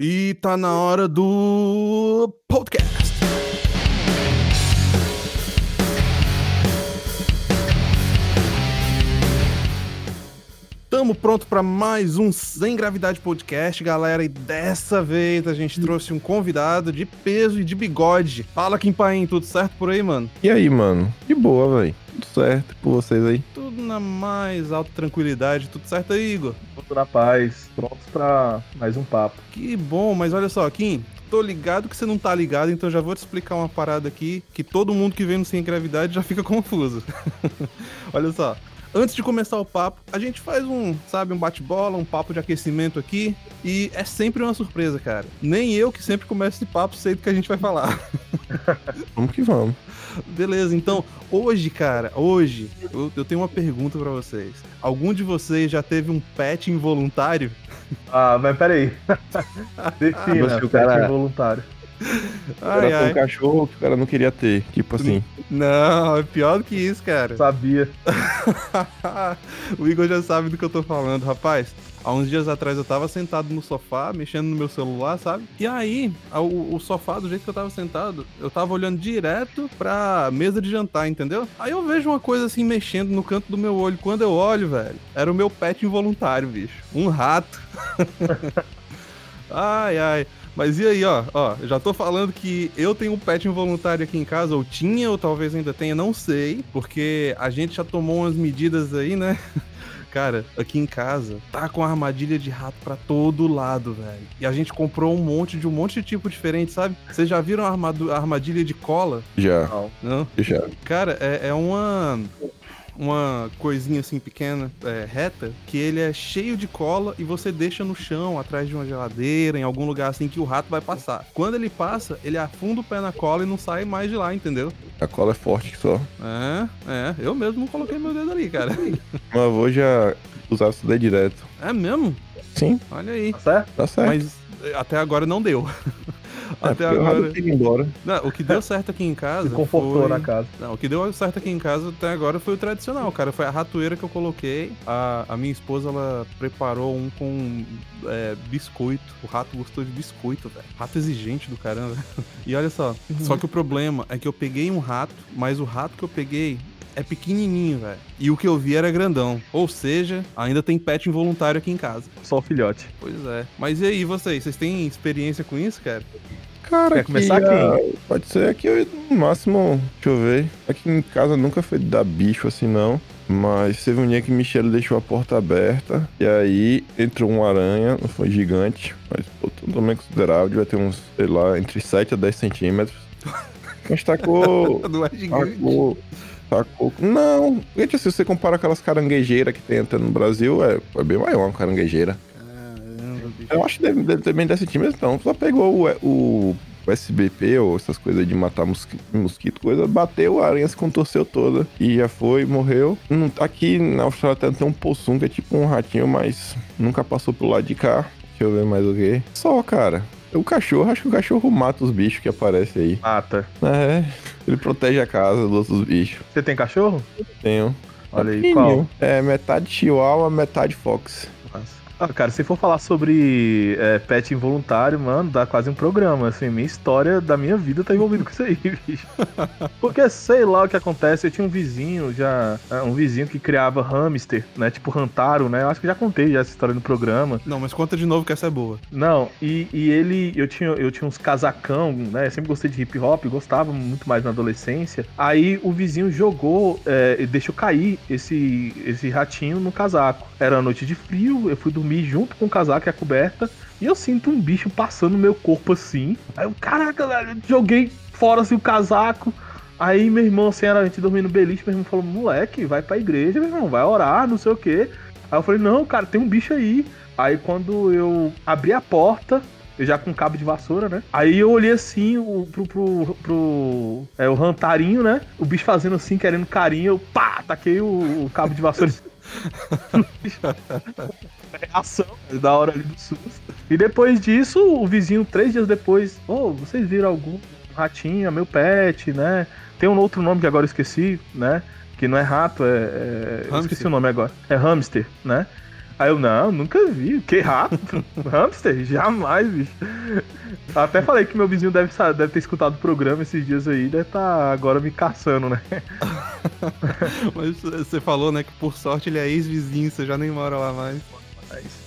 E tá na hora do podcast. Tamo pronto para mais um Sem Gravidade Podcast, galera. E dessa vez a gente trouxe um convidado de peso e de bigode. Fala, Kim Paim, tudo certo por aí, mano? E aí, mano? De boa, velho. Tudo certo por vocês aí? Tudo na mais alta tranquilidade. Tudo certo aí, Igor? Tudo na paz. Prontos pra mais um papo. Que bom, mas olha só, Kim, tô ligado que você não tá ligado, então já vou te explicar uma parada aqui que todo mundo que vem no Sem Gravidade já fica confuso. olha só. Antes de começar o papo, a gente faz um, sabe, um bate-bola, um papo de aquecimento aqui. E é sempre uma surpresa, cara. Nem eu que sempre começo esse papo sei do que a gente vai falar. Vamos que vamos. Beleza, então, hoje, cara, hoje, eu, eu tenho uma pergunta pra vocês. Algum de vocês já teve um pet involuntário? Ah, mas peraí. Defina, Você, o pet cara- involuntário. Ai, Era um ai. cachorro que o cara não queria ter. Tipo assim. Não, é pior do que isso, cara. Sabia. o Igor já sabe do que eu tô falando, rapaz. Há uns dias atrás eu tava sentado no sofá, mexendo no meu celular, sabe? E aí, o, o sofá, do jeito que eu tava sentado, eu tava olhando direto pra mesa de jantar, entendeu? Aí eu vejo uma coisa assim mexendo no canto do meu olho. Quando eu olho, velho, era o meu pet involuntário, bicho. Um rato. ai, ai. Mas e aí, ó, ó, já tô falando que eu tenho um pet involuntário aqui em casa, ou tinha, ou talvez ainda tenha, não sei, porque a gente já tomou umas medidas aí, né? Cara, aqui em casa tá com armadilha de rato pra todo lado, velho. E a gente comprou um monte de um monte de tipo diferente, sabe? Vocês já viram a armadilha de cola? Já, Não. Não? já. Cara, é, é uma uma coisinha assim pequena, é, reta, que ele é cheio de cola e você deixa no chão, atrás de uma geladeira, em algum lugar assim que o rato vai passar. Quando ele passa, ele afunda o pé na cola e não sai mais de lá, entendeu? A cola é forte só. É, é, eu mesmo não coloquei meu dedo ali, cara. Meu avô já usava isso daí direto. É mesmo? Sim, Olha aí. Tá certo? tá certo. Mas eh, até agora não deu. É, até rato agora. que embora. Não, o que deu certo aqui em casa. Se confortou foi... na casa. Não, o que deu certo aqui em casa até agora foi o tradicional, cara. Foi a ratoeira que eu coloquei. A, a minha esposa, ela preparou um com é, biscoito. O rato gostou de biscoito, velho. Rato exigente do caramba. E olha só, só que o problema é que eu peguei um rato, mas o rato que eu peguei é pequenininho, velho. E o que eu vi era grandão. Ou seja, ainda tem pet involuntário aqui em casa. Só o filhote. Pois é. Mas e aí, vocês? Vocês têm experiência com isso, cara? Cara, Quer aqui, começar ah, Pode ser aqui, eu- no máximo, deixa eu ver. Aqui em casa nunca foi dar bicho assim, não. Mas teve um dia que Michele deixou a porta aberta. E aí entrou uma aranha, não foi gigante, mas pô, tamanho considerável, devia ter uns, sei lá, entre 7 a 10 centímetros. Mas tacou. Não é gigante. Tacou. Tacou. Não, gente, se você compara aquelas caranguejeiras que tem até no Brasil, é, é bem maior uma caranguejeira. Eu acho que deve, deve ter bem 10 centímetros, não. Só pegou o, o, SBP ou essas coisas de matar mosqui- mosquito, coisa, bateu, a aranha se contorceu toda. E já foi, morreu. Aqui na Austrália tem, tem um possum que é tipo um ratinho, mas nunca passou pro lado de cá. Deixa eu ver mais o que. Só, cara. O cachorro, acho que o cachorro mata os bichos que aparecem aí. Mata. É, ele protege a casa dos outros bichos. Você tem cachorro? Tenho. Olha aí, qual? É metade chihuahua, metade fox. Ah, cara, se for falar sobre é, pet involuntário, mano, dá quase um programa. Assim, minha história da minha vida tá envolvida com isso aí, bicho. Porque sei lá o que acontece. Eu tinha um vizinho já, é, um vizinho que criava hamster, né? Tipo Rantaro, né? Eu acho que já contei já essa história no programa. Não, mas conta de novo que essa é boa. Não, e, e ele, eu tinha, eu tinha uns casacão, né? Eu sempre gostei de hip hop, gostava muito mais na adolescência. Aí o vizinho jogou, é, e deixou cair esse, esse ratinho no casaco. Era noite de frio, eu fui dormir junto com o casaco e a coberta. E eu sinto um bicho passando no meu corpo assim. Aí eu, caraca, velho, joguei fora assim o casaco. Aí meu irmão, assim, era a gente dormindo beliche, meu irmão falou, moleque, vai pra igreja, meu irmão, vai orar, não sei o quê. Aí eu falei, não, cara, tem um bicho aí. Aí quando eu abri a porta, eu já com cabo de vassoura, né? Aí eu olhei assim o, pro, pro, pro é, o rantarinho, né? O bicho fazendo assim, querendo carinho, eu pá, taquei o, o cabo de vassoura. Reação da hora ali do susto. E depois disso, o vizinho, três dias depois, ô, vocês viram algum ratinho, meu pet, né? Tem um outro nome que agora eu esqueci, né? Que não é rato, é. é- esqueci o nome agora. É hamster, né? Aí eu, não, nunca vi. Que rato? Hamster? Jamais, bicho. Até falei que meu vizinho deve, deve ter escutado o programa esses dias aí, deve estar tá agora me caçando, né? Mas você falou, né, que por sorte ele é ex-vizinho, você já nem mora lá mais.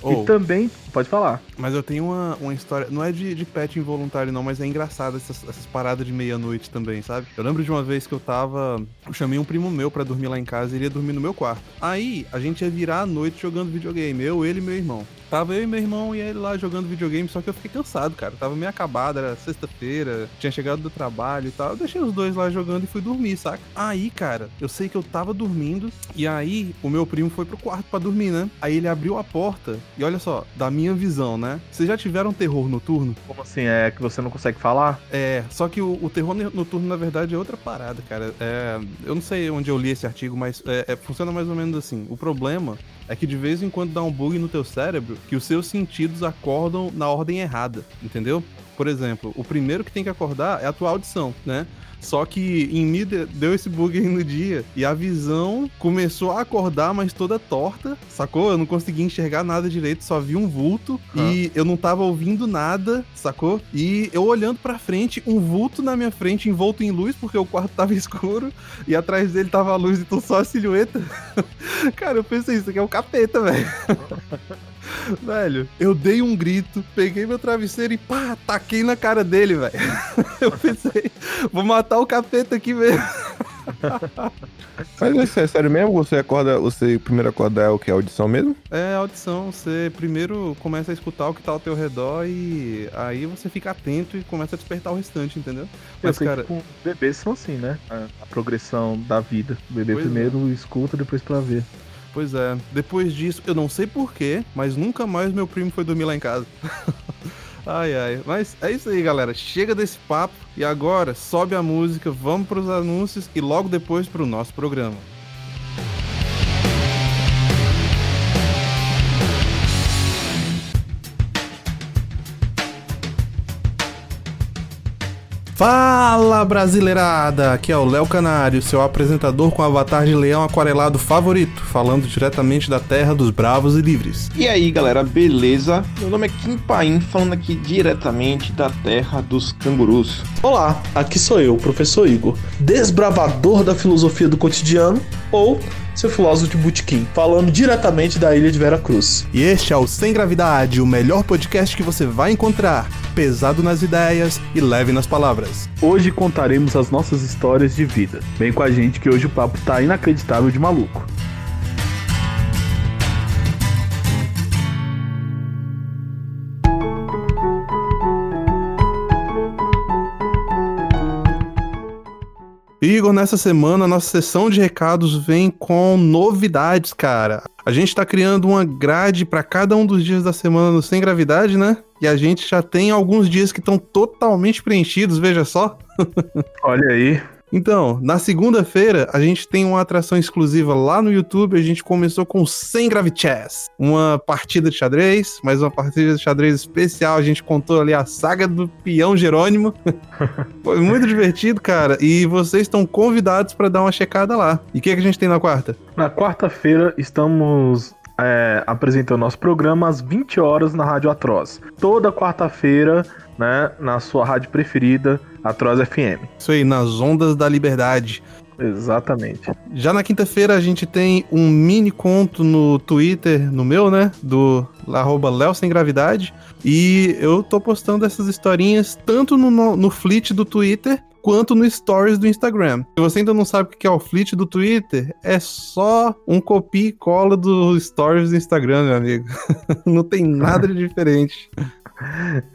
Oh, e também, pode falar. Mas eu tenho uma, uma história, não é de, de pet involuntário não, mas é engraçado essas, essas paradas de meia-noite também, sabe? Eu lembro de uma vez que eu tava, eu chamei um primo meu para dormir lá em casa, ele ia dormir no meu quarto. Aí, a gente ia virar a noite jogando videogame, eu, ele e meu irmão. Tava eu e meu irmão e ele lá jogando videogame, só que eu fiquei cansado, cara. Tava meio acabado, era sexta-feira, tinha chegado do trabalho e tal. Eu deixei os dois lá jogando e fui dormir, saca? Aí, cara, eu sei que eu tava dormindo e aí o meu primo foi pro quarto para dormir, né? Aí ele abriu a porta e olha só, da minha visão, né? Vocês já tiveram terror noturno? Como assim? É que você não consegue falar? É, só que o, o terror noturno, na verdade, é outra parada, cara. É, eu não sei onde eu li esse artigo, mas é, é, funciona mais ou menos assim. O problema é que de vez em quando dá um bug no teu cérebro que os seus sentidos acordam na ordem errada, entendeu? Por exemplo, o primeiro que tem que acordar é a tua audição, né? Só que em mim deu esse bug aí no dia e a visão começou a acordar, mas toda torta, sacou? Eu não conseguia enxergar nada direito, só vi um vulto e eu não tava ouvindo nada, sacou? E eu olhando pra frente, um vulto na minha frente envolto em luz, porque o quarto tava escuro e atrás dele tava a luz, então só a silhueta. Cara, eu pensei, isso aqui é o um capeta, velho. velho, eu dei um grito, peguei meu travesseiro e pá, taquei na cara dele, velho. Eu pensei, vou matar o capeta aqui mesmo. Mas isso é sério mesmo? Você acorda, você primeiro acorda é o que? A audição mesmo? É, a audição. Você primeiro começa a escutar o que tá ao teu redor e aí você fica atento e começa a despertar o restante, entendeu? Mas, cara. Tipo, bebês são assim, né? A, a progressão da vida. O bebê pois primeiro é. escuta, depois pra ver. Pois é. Depois disso, eu não sei porquê, mas nunca mais meu primo foi dormir lá em casa. ai, ai. Mas é isso aí, galera. Chega desse papo e agora sobe a música, vamos para os anúncios e logo depois para o nosso programa. Fala brasileirada! Aqui é o Léo Canário, seu apresentador com avatar de leão aquarelado favorito, falando diretamente da terra dos bravos e livres. E aí galera, beleza? Meu nome é Kim Paim, falando aqui diretamente da terra dos cangurus. Olá, aqui sou eu, professor Igor, desbravador da filosofia do cotidiano, ou seu filósofo de Butiquim, falando diretamente da ilha de Vera Cruz. E este é o Sem Gravidade, o melhor podcast que você vai encontrar, pesado nas ideias e leve nas palavras. Hoje contaremos as nossas histórias de vida. Vem com a gente que hoje o papo tá inacreditável de maluco. Igor, nessa semana, nossa sessão de recados vem com novidades, cara. A gente tá criando uma grade para cada um dos dias da semana no Sem Gravidade, né? E a gente já tem alguns dias que estão totalmente preenchidos, veja só. Olha aí. Então, na segunda-feira, a gente tem uma atração exclusiva lá no YouTube. A gente começou com 100 Gravichess, uma partida de xadrez, mas uma partida de xadrez especial. A gente contou ali a saga do peão Jerônimo. Foi muito divertido, cara. E vocês estão convidados para dar uma checada lá. E o que, é que a gente tem na quarta? Na quarta-feira, estamos é, apresentando nosso programa às 20 horas na Rádio Atroz. Toda quarta-feira, né, na sua rádio preferida Atroz FM. Isso aí, nas ondas da liberdade. Exatamente. Já na quinta-feira a gente tem um mini conto no Twitter, no meu, né? Do arroba Léo Sem Gravidade. E eu tô postando essas historinhas tanto no, no, no fleet do Twitter quanto no Stories do Instagram. Se você ainda não sabe o que é o fleet do Twitter, é só um copia e cola do Stories do Instagram, meu amigo. não tem nada de diferente.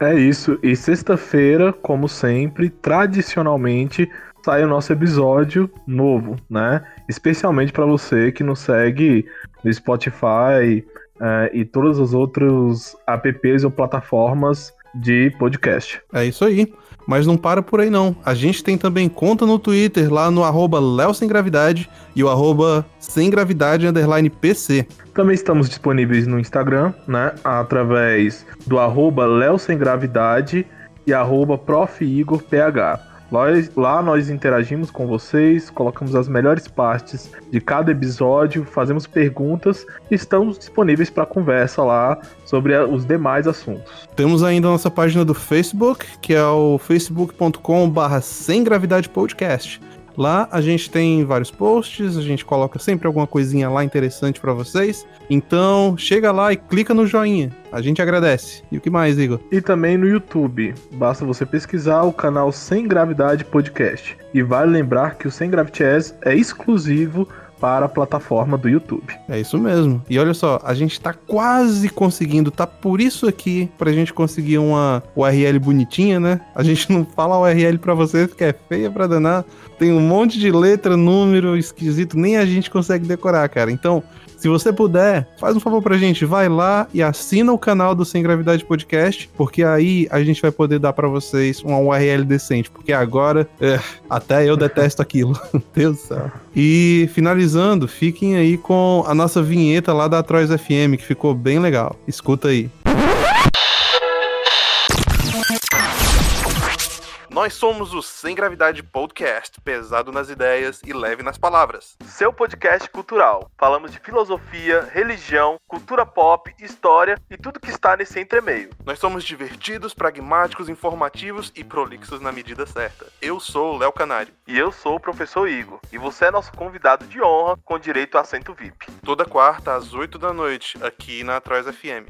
É isso. E sexta-feira, como sempre, tradicionalmente sai o nosso episódio novo, né? Especialmente para você que nos segue no Spotify é, e todos os outros apps ou plataformas de podcast. É isso aí. Mas não para por aí não. A gente tem também conta no Twitter, lá no arroba Léo Sem Gravidade e o arroba Sem Gravidade underline PC. Também estamos disponíveis no Instagram, né? Através do arroba Léo Sem Gravidade e arroba Prof. Igor PH. Lá nós interagimos com vocês, colocamos as melhores partes de cada episódio, fazemos perguntas e estamos disponíveis para conversa lá sobre os demais assuntos. Temos ainda a nossa página do Facebook, que é o facebook.com/barra sem gravidade podcast. Lá a gente tem vários posts, a gente coloca sempre alguma coisinha lá interessante pra vocês. Então chega lá e clica no joinha. A gente agradece. E o que mais, Igor? E também no YouTube. Basta você pesquisar o canal Sem Gravidade Podcast. E vale lembrar que o Sem Gravity é exclusivo para a plataforma do YouTube. É isso mesmo. E olha só, a gente tá quase conseguindo, tá por isso aqui, pra gente conseguir uma URL bonitinha, né? A gente não fala URL pra vocês, que é feia pra danar. Tem um monte de letra, número esquisito, nem a gente consegue decorar, cara. Então, se você puder, faz um favor pra gente, vai lá e assina o canal do Sem Gravidade Podcast, porque aí a gente vai poder dar pra vocês uma URL decente, porque agora, é, até eu detesto aquilo. Deus do céu. E finalizando, fiquem aí com a nossa vinheta lá da Atroz FM, que ficou bem legal. Escuta aí. Nós somos o Sem Gravidade Podcast, pesado nas ideias e leve nas palavras. Seu podcast cultural. Falamos de filosofia, religião, cultura pop, história e tudo que está nesse entremeio. Nós somos divertidos, pragmáticos, informativos e prolixos na medida certa. Eu sou o Léo Canário. E eu sou o professor Igor. E você é nosso convidado de honra com direito a assento VIP. Toda quarta às 8 da noite, aqui na Atroz FM.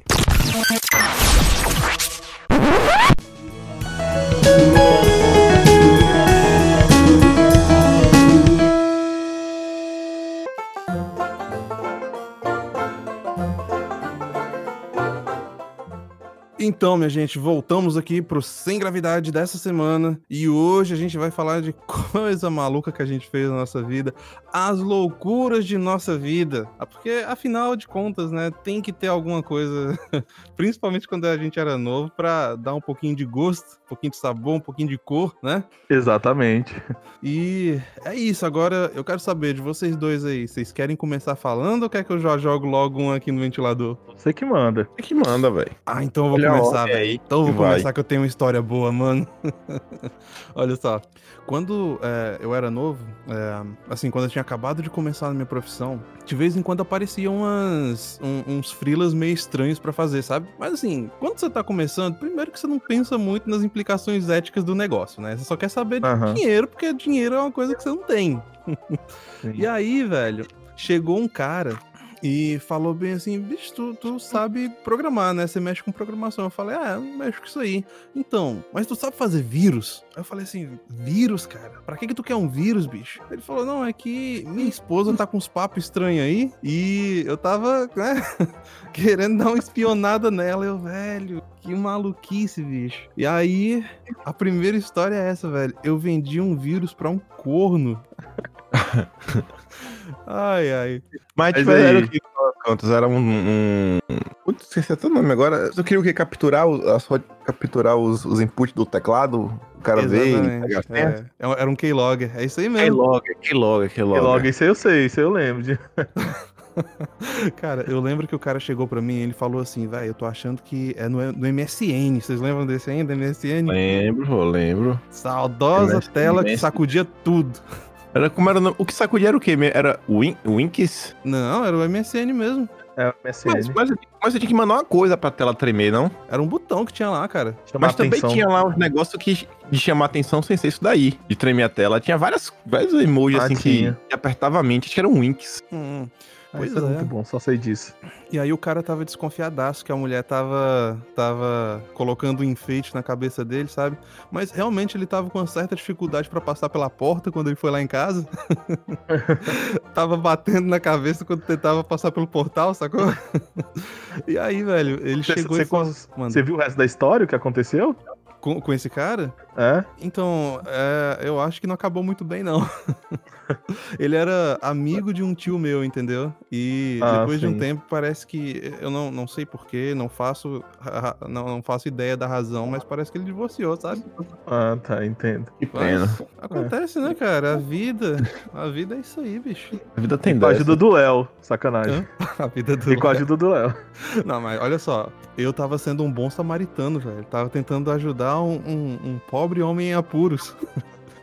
Então, minha gente, voltamos aqui pro Sem Gravidade dessa semana e hoje a gente vai falar de coisa maluca que a gente fez na nossa vida, as loucuras de nossa vida. Ah, Porque, afinal de contas, né, tem que ter alguma coisa, principalmente quando a gente era novo, pra dar um pouquinho de gosto, um pouquinho de sabor, um pouquinho de cor, né? Exatamente. E é isso, agora eu quero saber de vocês dois aí, vocês querem começar falando ou quer que eu já jogo logo um aqui no ventilador? Você que manda. É que manda, velho. Ah, então eu vou Olha a começar, velho. aí Então eu vou vai. começar que eu tenho uma história boa, mano. Olha só. Quando é, eu era novo, é, assim, quando eu tinha acabado de começar na minha profissão, de vez em quando apareciam umas, um- uns frilas meio estranhos pra fazer, sabe? Mas assim, quando você tá começando, primeiro que você não pensa muito nas implicações éticas do negócio, né? Você só quer saber de dinheiro, porque dinheiro é uma coisa que você não tem. E aí, velho, chegou um cara e falou bem assim: bicho, tu, tu sabe programar, né? Você mexe com programação. Eu falei: ah, eu mexo com isso aí. Então, mas tu sabe fazer vírus? Aí eu falei assim: vírus, cara? Pra que que tu quer um vírus, bicho? Ele falou: não, é que minha esposa tá com uns papos estranhos aí e eu tava, né, querendo dar uma espionada nela. Eu, velho. Que maluquice, bicho. E aí, a primeira história é essa, velho. Eu vendi um vírus pra um corno. ai, ai. Mas, Mas tipo, aí- era o que? Quantos? Era um. um... Putz, esqueci até o nome agora. Eu queria o quê? Capturar, o- a só capturar os, os inputs do teclado? O cara veio e Exatamente, a senha? é. Era um keylogger. É isso aí mesmo. Keylogger, keylogger, keylogger. logo, isso aí eu sei, isso aí eu lembro. De... Cara, eu lembro que o cara chegou pra mim e ele falou assim, velho, eu tô achando que é no, no MSN. Vocês lembram desse ainda? MSN? Lembro, eu lembro. Saudosa MSN. tela que sacudia tudo. Era como era o nome- O que sacudia era o quê? Era Win, Winks? Não, era o MSN mesmo. É o Mas, MSN. mas, mas você tinha que mandar uma coisa pra tela tremer, não? Era um botão que tinha lá, cara. Chamar mas também atenção. tinha lá uns negócios que, de chamar atenção sem ser isso daí, de tremer a tela. Tinha várias, vários emojis Ah, assim que, tinha. que apertava a mente, acho que era um Winks. Hum. Pois isso é. é. muito bom, só sei disso. E aí o cara tava desconfiadaço que a mulher tava, tava colocando um enfeite na cabeça dele, sabe? Mas realmente ele tava com uma certa dificuldade pra passar pela porta quando ele foi lá em casa. tava batendo na cabeça quando tentava passar pelo portal, sacou? e aí, velho, ele Você, chegou você e falou, você viu o resto da história, o que aconteceu? com, com esse cara? É? Então, é, eu acho que não acabou muito bem, não. ele era amigo de um tio meu, entendeu? E Ah, depois de um sim. tempo parece que. Eu não, não sei porquê, não faço. Não, não faço ideia da razão, mas parece que ele divorciou, sabe? Ah, tá, entendo. Que pena. Mas acontece, né, cara? A vida. A vida é isso aí, bicho. A vida tem Com a ajuda do Léo, sacanagem. Hã? A vida do. E com a ajuda do Léo. Não, mas olha só, eu tava sendo um bom samaritano, velho. Tava tentando ajudar um, um- um pobre homem em apuros.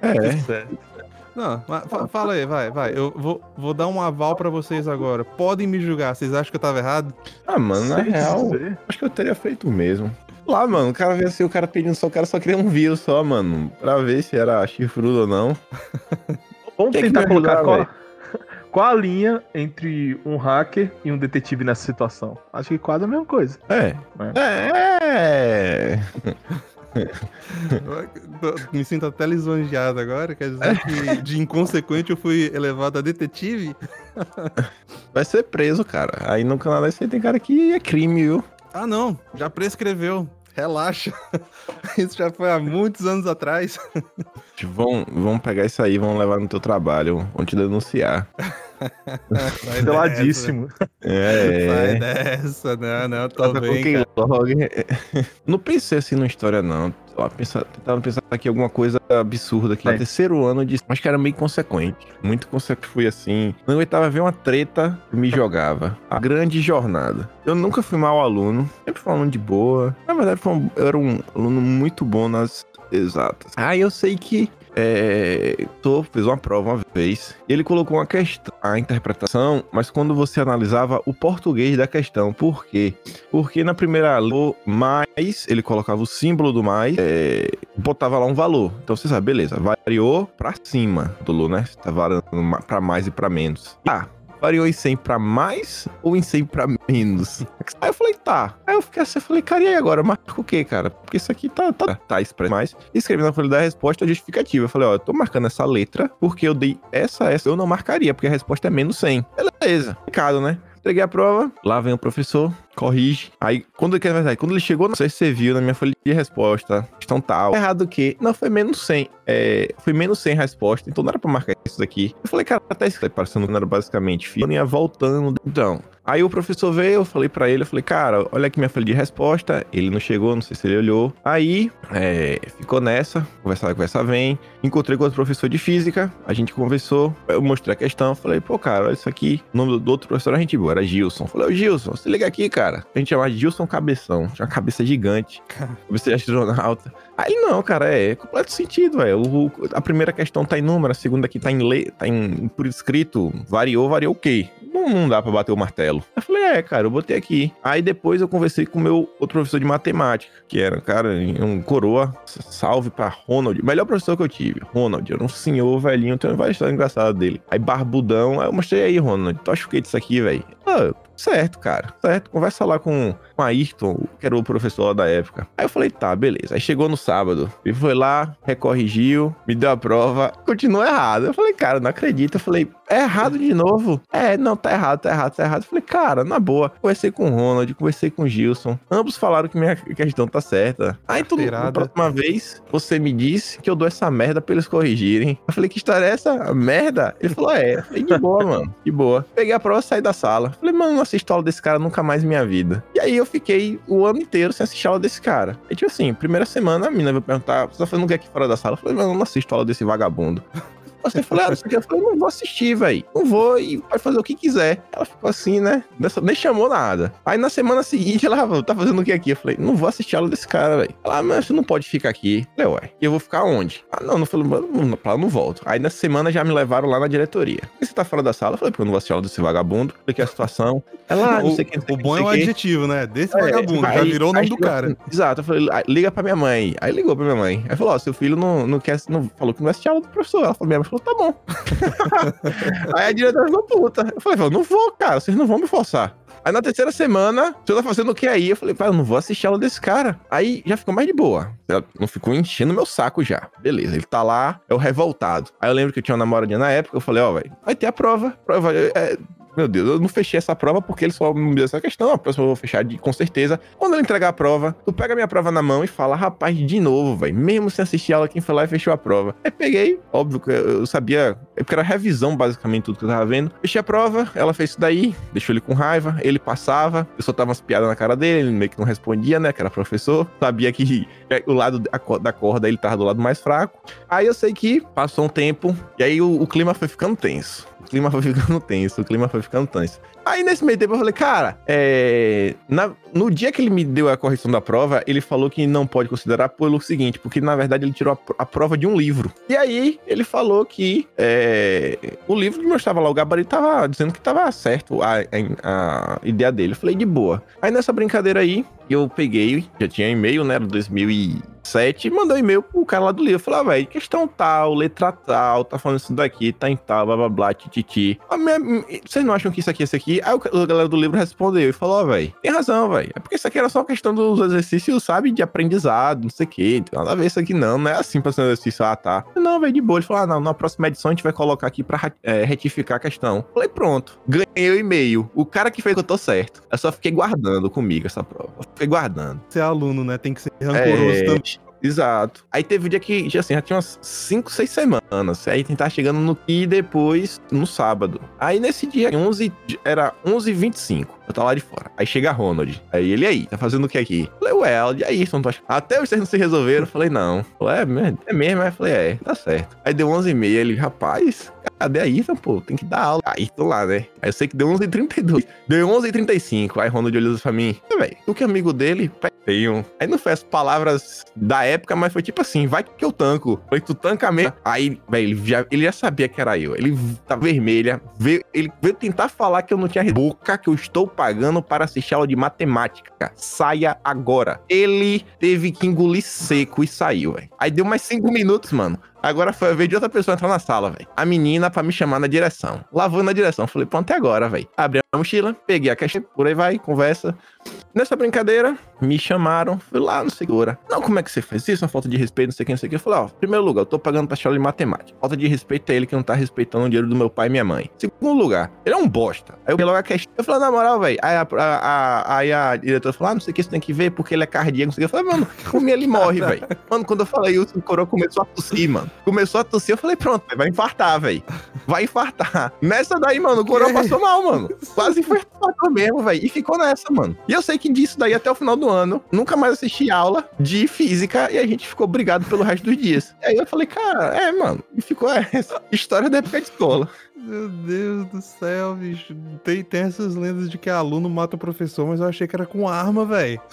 É. Não, mas fa- fala aí, vai, vai. Eu vou, vou dar um aval pra vocês agora. Podem me julgar. Vocês acham que eu tava errado? Ah, mano, na Sei real, dizer. acho que eu teria feito o mesmo. Lá, mano, o cara vê assim, o cara pedindo só, o cara só queria um vírus só, mano. Pra ver se era chifrudo ou não. Vamos Tem tentar colocar ajudar, qual, qual a linha entre um hacker e um detetive nessa situação. Acho que quase a mesma coisa. É. É. Tô- Me sinto até lisonjeado agora. Quer dizer que de inconsequente eu fui elevado a detetive? Vai ser preso, cara. Aí no Canadá você tem cara que é crime, viu? Ah, não. Já prescreveu. Relaxa. Isso já foi há muitos anos atrás. Vão, vão pegar isso aí, vão levar no teu trabalho, vão te denunciar. Peladíssimo. É. Sai dessa, não, não, tô bem, com cara. log. Não pensei assim na história, não. Pensar, tentando pensar aqui alguma coisa absurda aqui. É. No terceiro ano de. Acho que era meio consequente. Muito consequente. Fui assim. Não aguentava ver uma treta, me jogava. A grande jornada. Eu nunca fui mau aluno. Sempre fui um aluno de boa. Na verdade, eu era um aluno muito bom nas exatas. Aí eu sei que. É, tô, fez uma prova uma vez. E ele colocou uma questão, a interpretação, mas quando você analisava o português da questão. Por quê? Porque na primeira o mais, ele colocava o símbolo do mais, é, botava lá um valor. Então você sabe, beleza, variou pra cima do Lu, né? Tá variando pra mais e pra menos. Ah, variou em 100 pra mais ou em 100 pra menos? Aí eu falei, tá. Aí eu fiquei assim, eu falei, cara, e aí agora? Marca o quê, cara? Porque isso aqui tá, tá, tá expresso mais. Escrevi na folha da resposta a justificativa. Eu falei, ó, eu tô marcando essa letra porque eu dei essa, essa. Eu não marcaria, porque a resposta é menos 100. Beleza. Pecado, né? Entreguei a prova, lá vem o professor, corrige. Aí, quando, que é verdade, quando ele chegou, não sei se você viu na minha folha de resposta, questão tal. Errado o quê? Não, foi menos 100. É, foi menos 100 resposta, então não era pra marcar isso daqui. Eu falei, cara, tá escrito, parecendo que não era basicamente filho, ia voltando. Então, aí o professor veio, eu falei pra ele, eu falei, cara, olha aqui minha folha de resposta. Ele não chegou, não sei se ele olhou. Aí, é, ficou nessa, conversar, conversa vem. Encontrei com outro professor de física, a gente conversou, eu mostrei a questão, falei, pô, cara, olha isso aqui. O nome do outro professor era gente boa, era Gilson. Falei, ô Gilson, se liga aqui, cara. A gente chamava de Gilson Cabeção, tinha uma cabeça gigante, cabeça de astronauta. Aí não, cara, é completo sentido, velho. A primeira questão tá em número, a segunda aqui tá em lei, tá em por escrito, variou, variou o quê? Não, não dá pra bater o martelo. Eu falei, é, cara, eu botei aqui. Aí depois eu conversei com o meu outro professor de matemática, que era, cara, um coroa. Salve pra Ronald. Melhor professor que eu tive. Ronald, era um senhor velhinho, tem várias histórias engraçadas dele. Aí barbudão, aí eu mostrei aí, Ronald. Tu acha o que disso aqui, velho? Ah, certo, cara. Certo. Conversa lá com, com a Ayrton, que era o professor lá da época. Aí eu falei, tá, beleza. Aí chegou no sábado. Ele foi lá, recorrigiu, me deu a prova. Continuou errado. Eu falei, cara, não acredito. Eu falei, é errado de novo? É, não, tá errado, tá errado, tá errado. Eu falei, cara, na boa. Conversei com o Ronald, conversei com o Gilson. Ambos falaram que minha questão tá certa. Aí tu, na próxima vez, você me disse que eu dou essa merda pra eles corrigirem. Eu falei, que história é essa? Merda? Ele falou, é. Eu falei, de boa, mano. De boa. Peguei a prova e saí da sala. Falei, mano, não assisto aula desse cara nunca mais minha vida. E aí eu fiquei o ano inteiro sem assistir aula desse cara. Aí, tipo assim, primeira semana a menina veio perguntar, você tá fazendo o que aqui fora da sala? Eu falei, mano, eu não assisto aula desse vagabundo. Ah, não sei o que. Eu falei, não vou assistir, velho. Não vou e pode fazer o que quiser. Ela ficou assim, né? Nem chamou nada. Aí na semana seguinte, ela "Ah, tá fazendo o que aqui? Eu falei, não vou assistir a aula desse cara, velho. Ela, ah, mas você não pode ficar aqui. Eu falei, ué, e eu vou ficar onde? Ah, não, não falei, não, pra lá eu não volto. Aí nessa semana já me levaram lá na diretoria. Por que você tá fora da sala? Eu falei, porque eu não vou assistir a aula desse vagabundo. Falei que é a situação. Ela, ah, não sei o que. o bom é o adjetivo, né? Desse É, vagabundo. Já aí- virou o nome aí do cara. assim, Exato, eu falei, ah, liga pra minha mãe. Aí ligou pra minha mãe. Aí falou, ó, seu filho não, não quer, não falou que não vai assistir a aula do professor. Ela falou, minha mãe falou, tá bom. aí a diretora ficou puta. Eu falei, não vou, cara, vocês não vão me forçar. Aí na terceira semana, você tá fazendo o que aí? Eu falei, pai, eu não vou assistir aula desse cara. Aí já ficou mais de boa. Ela não ficou enchendo meu saco já. Beleza, ele tá lá, é o revoltado. Aí eu lembro que eu tinha uma namoradinha na época, eu falei, ó, velho, vai ter a prova. prova é, meu Deus, eu não fechei essa prova porque ele só me deu essa questão. A próxima eu vou fechar de, com certeza. Quando ele entregar a prova, tu pega a minha prova na mão e fala, rapaz, de novo, velho. Mesmo sem assistir aula, quem foi lá e fechou a prova. Aí peguei, óbvio que eu sabia, é porque era revisão basicamente tudo que eu tava vendo. Fechei a prova, ela fez isso daí, deixou ele com raiva, ele passava, eu soltava umas piadas na cara dele, ele meio que não respondia, né, que era professor. Sabia que o lado da corda ele tava do lado mais fraco. Aí eu sei que passou um tempo, e aí o, o clima foi ficando tenso. O clima foi ficando tenso, o clima foi ficando tenso. Aí nesse meio tempo eu falei, cara, é, na- no dia que ele me deu a correção da prova, ele falou que não pode considerar pelo seguinte, porque na verdade ele tirou a, a prova de um livro. E aí ele falou que é, o livro que mostrava lá, o gabarito tava dizendo que tava certo a, a- a ideia dele. Eu falei, de boa. Aí nessa brincadeira aí, eu peguei, já tinha e-mail, né, do 2007, e mandei um e-mail pro cara lá do livro. Falei, ah, velho, questão tal, letra tal, tá falando isso daqui, tá em tal, blá blá blá, tititi. Vocês não acham que isso aqui é isso aqui? Aí o a galera do livro respondeu e falou, ó, velho, tem razão, velho. É porque isso aqui era só questão dos exercícios, sabe, de aprendizado, não sei o. Não tem nada a ver isso aqui não, não é assim pra ser um exercício, ah, tá. Não, velho, de boa. Ele falou, ah, não, na próxima edição a gente vai colocar aqui pra é, retificar a questão. Falei, pronto, ganhei o e-mail. O cara que fez que eu tô certo. Eu só fiquei guardando comigo essa prova. Eu fiquei guardando. Ser aluno, né? Tem que ser rancoroso É, também. Exato. Aí teve um dia que, assim, já tinha umas 5, 6 semanas. Aí tentar chegando no e depois no sábado. Aí nesse dia, 11, de- era 11h25. Eu tava lá de fora. Aí chega Ronald. Aí ele aí, tá fazendo o que aqui? Falei, ué, e aí, não tô ach- Até vocês não se resolveram. Eu falei, não. Falei, é, mesmo? é mesmo? Aí eu falei, é, tá certo. Aí deu 11h30. Ele, rapaz, cadê a Ethan, pô? Tem que dar aula. Aí tô lá, né? Aí eu sei que deu 11h32. Deu 11h35. Aí Ronald olhou pra mim. "É, velho, tu que é amigo dele? Tenho. Aí não foi as palavras da época, mas foi tipo assim, vai que eu tanco. Falei, tu tanca mesmo. Aí, velho, ele já, ele já sabia que era eu. Ele tá vermelha. Veio, ele veio tentar falar que eu não tinha boca, que eu estou pagando para assistir aula de matemática. Saia agora. Ele teve que engolir seco e saiu, velho. Aí deu mais cinco minutos, mano. Agora foi a vez de outra pessoa entrar na sala, velho. A menina pra me chamar na direção. Lavou na direção. Falei, pronto, até agora, velho. Abri a mochila, peguei a caixa, por aí vai, conversa. Nessa brincadeira, me chamaram, fui lá no segura. Não, como é que você fez isso? Uma falta de respeito, não sei o que, não sei o que. Eu falei, ó, primeiro lugar, eu tô pagando pra de matemática. Falta de respeito é ele que não tá respeitando o dinheiro do meu pai e minha mãe. Segundo lugar, ele é um bosta. Aí eu peguei logo a questão. Eu falei, na moral, velho. Aí a, a, a, aí a diretora falou, ah, não sei o que, você tem que ver porque ele é cardíaco, não sei o que. Eu falei, mano, comi ele morre, velho. Mano, quando eu falei isso, o coroa começou a tossir, mano. Começou a tossir, eu falei, pronto, véi, vai infartar, velho. Vai infartar. Nessa daí, mano, o coroa passou mal, mano. Quase infartou mesmo, velho. E ficou nessa, mano. E eu sei que disso daí até o final do ano, nunca mais assisti aula de física e a gente ficou brigado pelo resto dos dias. E aí eu falei, cara, é, mano. E ficou essa história da época de escola. Meu Deus do céu, bicho. Tem, tem essas lendas de que aluno mata o professor, mas eu achei que era com arma, velho.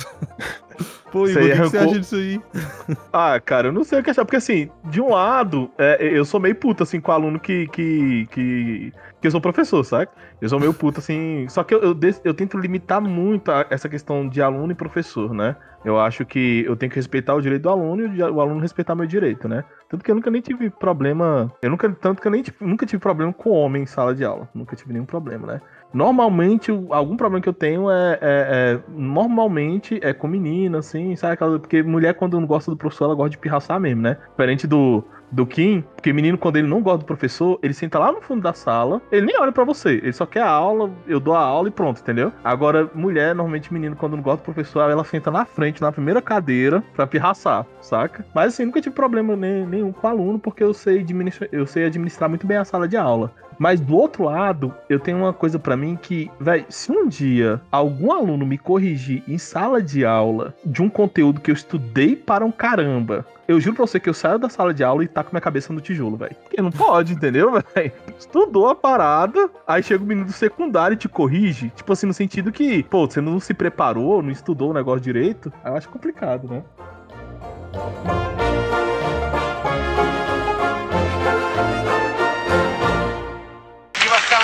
Pô, Igor, o que, que você acha disso aí? Ah, cara, eu não sei o que achar. Porque assim, de um lado, é, eu sou meio puto, assim, com aluno que. que, que, que eu sou professor, sabe? Eu sou meio puto, assim. Só que eu, eu, eu tento limitar muito a- essa questão de aluno e professor, né? Eu acho que eu tenho que respeitar o direito do aluno e o, o aluno respeitar meu direito, né? Tanto que eu nunca nem tive problema. Eu nunca, tanto que eu nem nunca tive problema com homem em sala de aula. Nunca tive nenhum problema, né? Normalmente, algum problema que eu tenho é, é- é- Normalmente é com menina, assim, sabe? Porque mulher, quando não gosta do professor, ela gosta de pirraçar mesmo, né? Diferente do, do Kim, porque menino, quando ele não gosta do professor, ele senta lá no fundo da sala, ele nem olha pra você, ele só quer a aula, eu dou a aula e pronto, entendeu? Agora, mulher, normalmente menino, quando não gosta do professor, ela senta na frente, na primeira cadeira, pra pirraçar, saca? Mas assim, nunca tive problema nenhum com aluno, porque eu sei, eu sei administrar muito bem a sala de aula. Mas do outro lado, eu tenho uma coisa pra mim que, velho, se um dia algum aluno me corrigir em sala de aula de um conteúdo que eu estudei para um caramba, eu juro pra você que eu saio da sala de aula e taco minha cabeça no tijolo, velho. Porque não pode, entendeu, velho? Estudou a parada, aí chega o menino do secundário e te corrige. Tipo assim, no sentido que, pô, você não se preparou, não estudou o negócio direito. Aí eu acho complicado, né?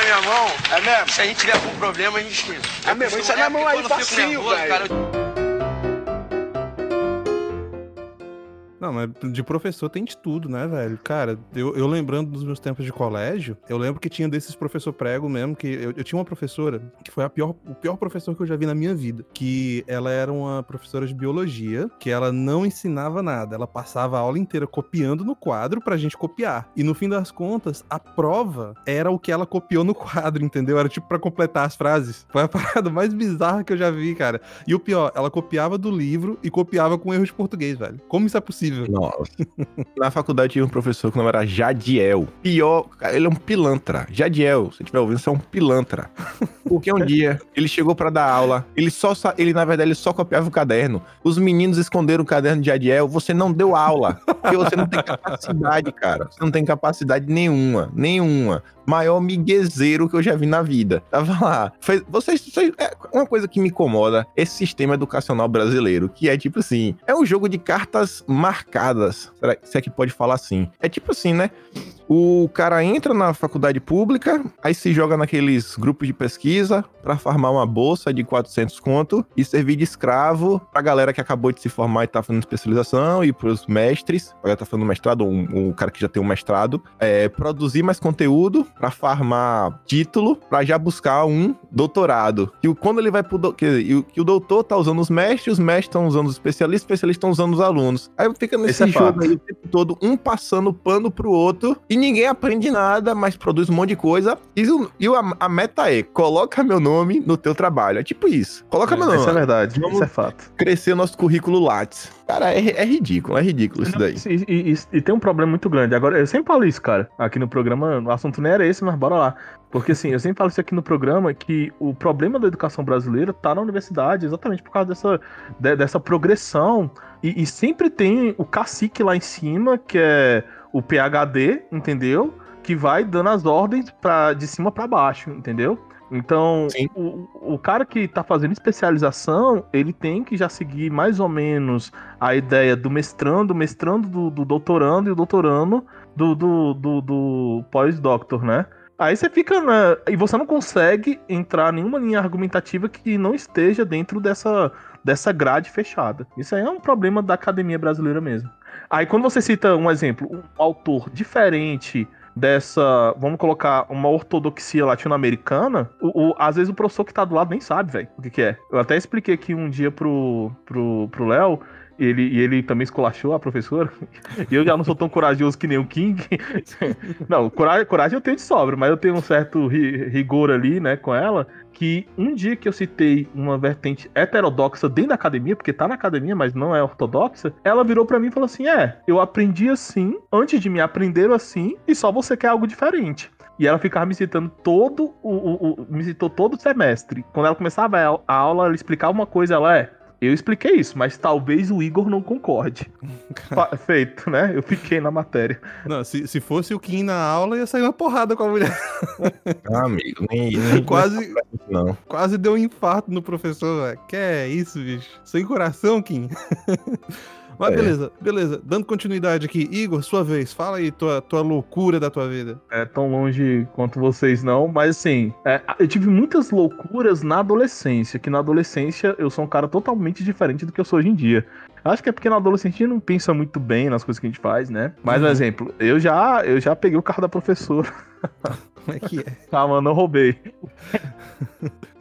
Minha mão. É mesmo? Se a gente tiver algum problema, a gente. É mesmo, isso é na mão aí, facinho, velho. Não, mas de professor tem de tudo, né, velho? Cara, eu, eu lembrando dos meus tempos de colégio, eu lembro que tinha desses professor prego mesmo, que eu, eu tinha uma professora que foi a pior, o pior professor que eu já vi na minha vida, que ela era uma professora de biologia, que ela não ensinava nada, ela passava a aula inteira copiando no quadro pra gente copiar. E no fim das contas, a prova era o que ela copiou no quadro, entendeu? Era tipo pra completar as frases. Foi a parada mais bizarra que eu já vi, cara. E o pior, ela copiava do livro e copiava com erro de português, velho. Como isso é possível? Nossa. Na faculdade tinha um professor que o nome era Jadiel. Pior, ele é um pilantra. Jadiel, se tiver ouvindo, você é um pilantra. Porque um dia ele chegou pra dar aula, ele só, ele na verdade ele só copiava o caderno. Os meninos esconderam o caderno de Jadiel, você não deu aula. Porque você não tem capacidade, cara. Você não tem capacidade nenhuma. Nenhuma. Maior miguezeiro que eu já vi na vida. Tava lá. Fez, vocês, vocês- é uma coisa que me incomoda, esse sistema educacional brasileiro, que é tipo assim, é um jogo de cartas marcadas. Será se é que pode falar assim? É tipo assim, né? O cara entra na faculdade pública, aí se joga naqueles grupos de pesquisa pra farmar uma bolsa de 400 conto e servir de escravo pra galera que acabou de se formar e tá fazendo especialização e pros mestres, pra galera tá fazendo mestrado, ou um, um cara que já tem um mestrado, é, produzir mais conteúdo pra farmar título pra já buscar um doutorado. E o- quando ele vai pro do, que, o- que o doutor tá usando os mestres, os mestres estão usando os especialistas, os especialistas estão usando os alunos. Aí fica nesse Esse é jogo aí o tempo todo, um passando pano pro outro, e ninguém aprende nada, mas produz um monte de coisa. E, o- e a, a meta é: coloca meu nome no teu trabalho. É tipo isso. Coloca meu nome. Isso é verdade, Vamos- isso é fato. Crescer o nosso currículo Lattes. Cara, é, é ridículo, é ridículo isso daí. E, e- e- tem um problema muito grande. Agora, eu sempre falo isso, cara, aqui no programa. O assunto nem era esse, mas bora lá. Porque assim, eu sempre falo isso aqui no programa que o problema da educação brasileira tá na universidade, exatamente por causa dessa, de- dessa progressão. E, e sempre tem o cacique lá em cima, que é o PHD, entendeu? Que vai dando as ordens pra, de cima pra baixo, entendeu? Então, o, o cara que tá fazendo especialização, ele tem que já seguir mais ou menos a ideia do mestrando, mestrando do, do doutorando e o doutorando do, do, do, do pós-doctor, né? Aí você fica na. E você não consegue entrar em nenhuma linha argumentativa que não esteja dentro dessa, dessa grade fechada. Isso aí é um problema da academia brasileira mesmo. Aí quando você cita um exemplo, um autor diferente dessa, vamos colocar, uma ortodoxia latino-americana, o, o- às vezes o professor que tá do lado nem sabe, velho, o que que é. Eu até expliquei aqui um dia pro pro pro Léo, ele, e ele também esculachou a professora, e eu já não sou tão corajoso que nem o King. não, coragem, coragem eu tenho de sobra, mas eu tenho um certo ri- rigor ali, né, com ela, que um dia que eu citei uma vertente heterodoxa dentro da academia, porque tá na academia, mas não é ortodoxa, ela virou pra mim e falou assim: É, eu aprendi assim, antes de me aprender assim, e só você quer algo diferente. E ela ficava me citando todo o, o- o- me citou todo o semestre. Quando ela começava a aula, ela explicava uma coisa, ela é. Eu expliquei isso, mas talvez o Igor não concorde. Feito, né? Eu fiquei na matéria. Não, se, se fosse o Kim na aula, ia sair uma porrada com a mulher. Ah, amigo, nem, nem Quase, não. quase deu um infarto no professor, velho. Que é isso, bicho? Sem coração, Kim. Mas É. beleza, beleza. Dando continuidade aqui. Igor, sua vez. Fala aí tua, tua loucura da tua vida. É tão longe quanto vocês não, mas assim, é, eu tive muitas loucuras na adolescência, que na adolescência eu sou um cara totalmente diferente do que eu sou hoje em dia. Acho que é porque na adolescência a gente não pensa muito bem nas coisas que a gente faz, né? Mas, um Uhum. exemplo, eu já, eu já peguei o carro da professora. Como é que é? Calma, não roubei.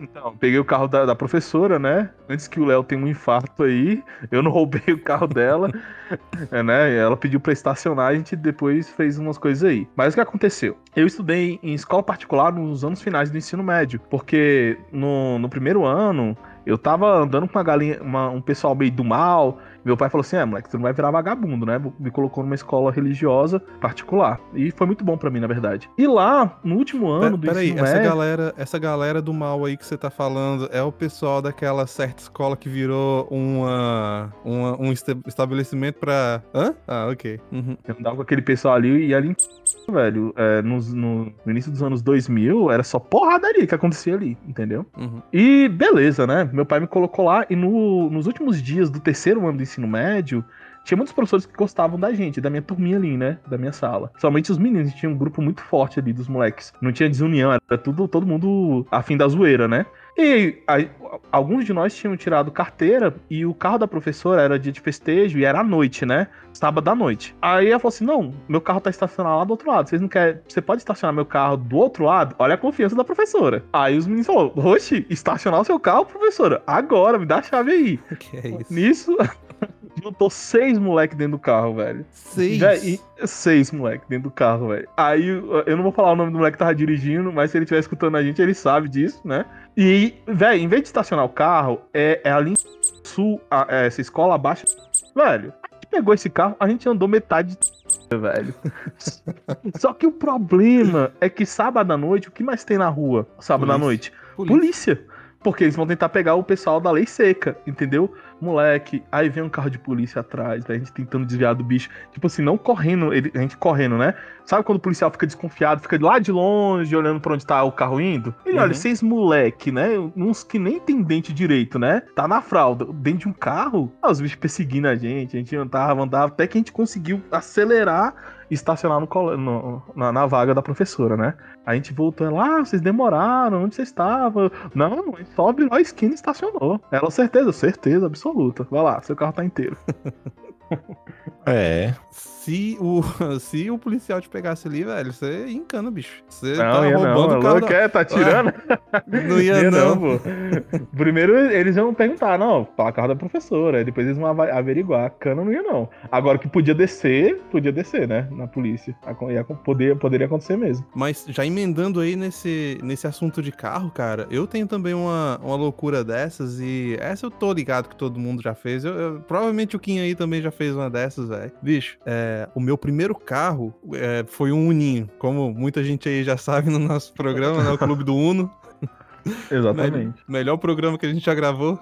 Então, peguei o carro da, da professora, né? Antes que o Léo tenha um infarto aí, eu não roubei o carro dela, é, né? Ela pediu pra estacionar, a gente depois fez umas coisas aí. Mas o que aconteceu? Eu estudei em escola particular nos anos finais do ensino médio, porque no, no primeiro ano eu tava andando com uma galinha, uma- um pessoal meio do mal. Meu pai falou assim: é, moleque, tu não vai virar vagabundo, né? Me colocou numa escola religiosa particular. E foi muito bom pra mim, na verdade. E lá, no último ano do Peraí, essa médio. galera, essa galera do mal aí que você tá falando é o pessoal daquela certa escola que virou uma, uma- um esta- estabelecimento pra. Hã? Ah, ok. Uhum. Eu andava com aquele pessoal ali e ali, em velho, é, nos- no, no início dos anos 2000, era só porradaria que acontecia ali, entendeu? Uhum. E beleza, né? Meu pai me colocou lá e no- nos últimos dias do terceiro ano do ensino médio, tinha muitos professores que gostavam da gente, da minha turminha ali, né? Da minha sala. Somente os meninos, tinha um grupo muito forte ali dos moleques. Não tinha desunião, era tudo, todo mundo afim da zoeira, né? E aí, alguns de nós tinham tirado carteira e o carro da professora era dia de festejo e era à noite, né? Sábado à noite. Aí ela falou assim: não, meu carro tá estacionado lá do outro lado. Vocês não querem. Você pode estacionar meu carro do outro lado? Olha a confiança da professora. Aí os meninos falaram: Oxe, estacionar o seu carro, professora? Agora, me dá a chave aí. que é isso? Nisso, juntou seis moleques dentro do carro, velho. Seis. Véi, e- seis moleques dentro do carro, velho. Aí eu não vou falar o nome do moleque que tava dirigindo, mas se ele estiver escutando a gente, ele sabe disso, né? E, velho, em vez de estacionar o carro, é, é ali em sul, a- é, essa escola abaixo. Velho, pegou esse carro, a gente andou metade de velho. Só que o problema é que sábado à noite, o que mais tem na rua sábado à Polícia. noite? Polícia. Polícia. Porque eles vão tentar pegar o pessoal da lei seca, entendeu? Moleque, aí vem um carro de polícia atrás, velho, a gente tentando desviar do bicho. Tipo assim, não correndo, ele, a gente correndo, né? Sabe quando o policial fica desconfiado, fica lá de longe, olhando pra onde tá o carro indo? Ele, Uhum. olha, vocês moleque, né? Uns que nem tem dente direito, né? Tá na fralda, dentro de um carro, ah, os bichos perseguindo a gente, a gente andava, andava, até que a gente conseguiu acelerar estacionar no, no- na, na vaga da professora, né? A gente voltou lá, ah, vocês demoraram, onde vocês estavam? Não, a gente só abriu a esquina e estacionou. Ela, certeza, certeza absoluta. Vai lá, seu carro tá inteiro. É. Se o, se o policial te pegasse ali, velho, você encana, bicho. Você Não, tá ia não, roubando é o carro. louco, é, tá tirando? Não ia, não. pô. Primeiro eles iam perguntar, não, para carro da professora, aí depois eles vão averiguar. Cana não ia, não. Agora que podia descer, podia descer, né? Na polícia. Ia- Poder, poderia acontecer mesmo. Mas já emendando aí nesse, nesse assunto de carro, cara, eu tenho também uma, uma loucura dessas e essa eu tô ligado que todo mundo já fez. Eu, eu- provavelmente o Kim aí também já fez uma dessas, velho. Bicho, é, o meu primeiro carro é, foi um Uninho. Como muita gente aí já sabe no nosso programa, né? O Clube do Uno. Exatamente. Melhor programa que a gente já gravou.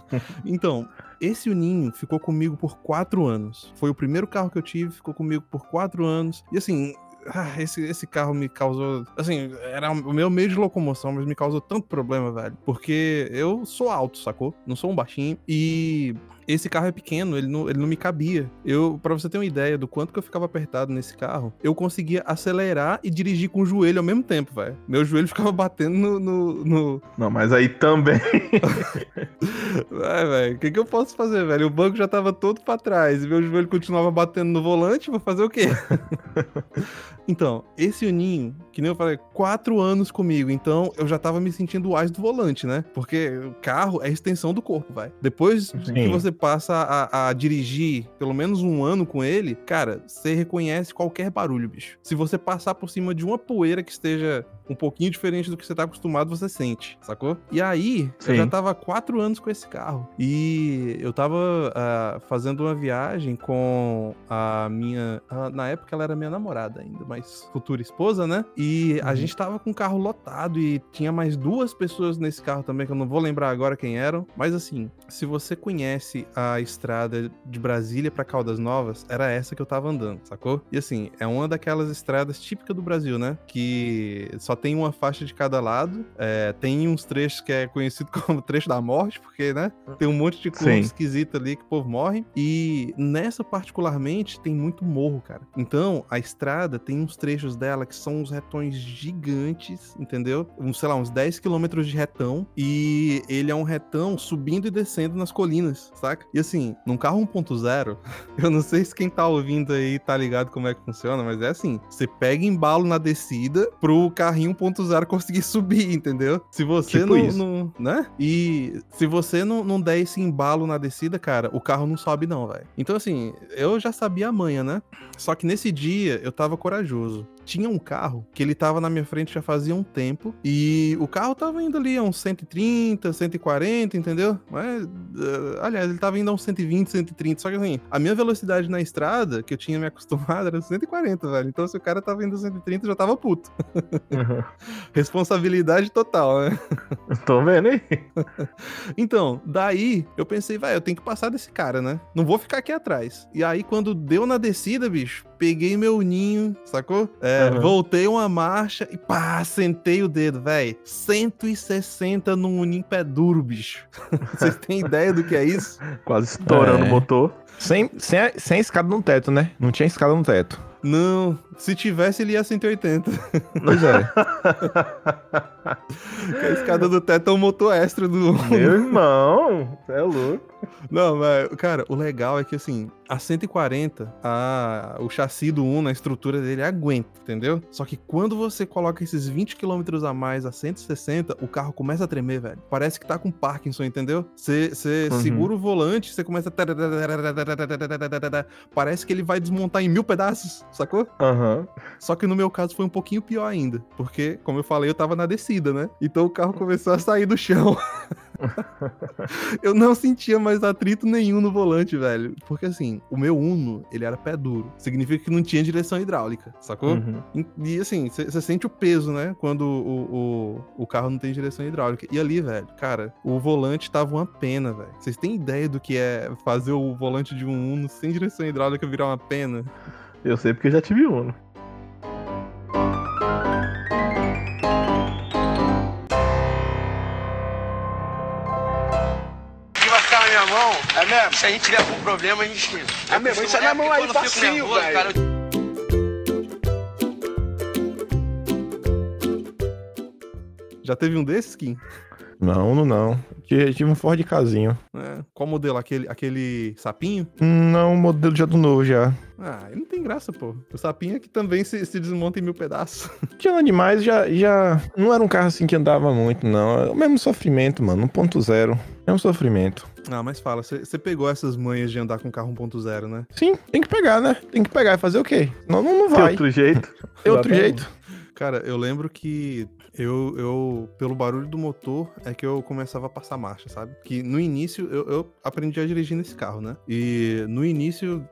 então, esse Uninho ficou comigo por quatro anos. Foi o primeiro carro que eu tive, ficou comigo por quatro anos. E assim. ah, esse, esse carro me causou. Assim, era o meu meio de locomoção, mas me causou tanto problema, velho. Porque eu sou alto, sacou? Não sou um baixinho. E esse carro é pequeno, ele não, ele não me cabia. Eu, para você ter uma ideia do quanto que eu ficava apertado nesse carro, eu conseguia acelerar e dirigir com o joelho ao mesmo tempo, velho. Meu joelho ficava batendo no- no- no, Não, mas aí também. Vai, velho. O que, que eu posso fazer, velho? O banco já tava todo pra trás e meu joelho continuava batendo no volante. Vou fazer o quê? então, esse Uninho, que nem eu falei, quatro anos comigo. Então, eu já tava me sentindo o as do volante, né? Porque o carro é a extensão do corpo, vai. Depois que Sim. você passa a, a dirigir pelo menos um ano com ele, cara, você reconhece qualquer barulho, bicho. Se você passar por cima de uma poeira que esteja um pouquinho diferente do que você tá acostumado, você sente, sacou? E aí, eu Sim. já tava há quatro anos com esse carro. E eu tava ah, fazendo uma viagem com a minha. ah, na época ela era minha namorada ainda, mas futura esposa, né? E a Uhum. gente tava com o carro lotado e tinha mais duas pessoas nesse carro também, que eu não vou lembrar agora quem eram. Mas assim, se você conhece a estrada de Brasília pra Caldas Novas, era essa que eu tava andando, sacou? E assim, é uma daquelas estradas típicas do Brasil, né? Que só tem uma faixa de cada lado. é, tem uns trechos que é conhecido como trecho da morte, porque, né? Tem um monte de Sim. esquisita ali que o povo morre. E nessa, particularmente, tem muito morro, cara. Então, a estrada tem uns trechos dela que são uns retões gigantes, entendeu? Uns, sei lá, uns 10 quilômetros de retão. E ele é um retão subindo e descendo nas colinas, saca? E assim, num carro 1.0, eu não sei se quem tá ouvindo aí tá ligado como é que funciona, mas é assim: você pega embalo na descida pro carrinho 1.0 conseguir subir, entendeu? Se você Tipo não, não- Né? E se você não, não der esse embalo na descida, cara, o carro não sobe, não, velho. Então, assim, eu já sabia a manha, né? Só que nesse dia eu tava corajoso. Tinha um carro que ele tava na minha frente já fazia um tempo e o carro tava indo ali a uns 130, 140, entendeu? Mas, eh, aliás, ele tava indo a uns 120, 130. Só que assim, a minha velocidade na estrada, que eu tinha me acostumado, era 140, velho. Então se o cara tava indo a 130, eu já tava puto. Responsabilidade total, né? Tô vendo aí. Então, daí eu pensei, vai, eu tenho que passar desse cara, né? Não vou ficar aqui atrás. E aí, quando deu na descida, bicho, peguei meu ninho, sacou? É, Aham. Voltei uma marcha e pá, sentei o dedo, velho. 160 num ninho pé duro, bicho. Vocês têm ideia do que é isso? Quase estourando É. o motor. Sem, sem, sem escada no teto, né? Não tinha escada no teto. Não, se tivesse, ele ia a 180. Pois é. A escada do teto é um motor extra do. Meu irmão, é louco. Não, mas, cara, o legal é que, assim, a 140, a, o chassi do Uno, a estrutura dele aguenta, entendeu? Só que quando você coloca esses 20 km a mais a 160, o carro começa a tremer, velho. Parece que tá com Parkinson, entendeu? Você Uhum. segura o volante, você começa a... Parece que ele vai desmontar em mil pedaços, sacou? Aham. Só que no meu caso foi um pouquinho pior ainda. Porque, como eu falei, eu tava na descida, né? Então o carro começou a sair do chão. eu não sentia mais atrito nenhum no volante, velho. Porque assim, o meu Uno, ele era pé duro. Significa que não tinha direção hidráulica, sacou? Uhum. E, assim, você sente o peso, né? Quando o, o, o carro não tem direção hidráulica. E ali, velho, cara, o volante tava uma pena, velho. Vocês têm ideia do que é fazer o volante de um Uno sem direção hidráulica virar uma pena? Eu sei porque eu já tive um. É mesmo? Se a gente tiver algum problema, a gente. É mesmo, isso é na mão aí, facinho, velho. Já teve um desses, Kim? Não, não, não. Tive tive um Ford casinho. É. Qual modelo? Aquele, aquele sapinho? Não, o modelo já do novo já. Ah, ele não tem graça, pô. O sapinho é que também se, se desmonta em mil pedaços. Tinha demais, já, já. Não era um carro assim que andava muito, não. É o mesmo sofrimento, mano. 1.0. É um sofrimento. Ah, mas fala, você pegou essas manhas de andar com carro 1.0, né? Sim, tem que pegar, né? Tem que pegar e fazer o quê? Não, não, não Tem vai. outro jeito. Tem outro jeito. Cara, eu lembro que eu, eu, pelo barulho do motor, é que eu começava a passar marcha, sabe? Que no início eu, eu aprendi a dirigir nesse carro, né? E no início,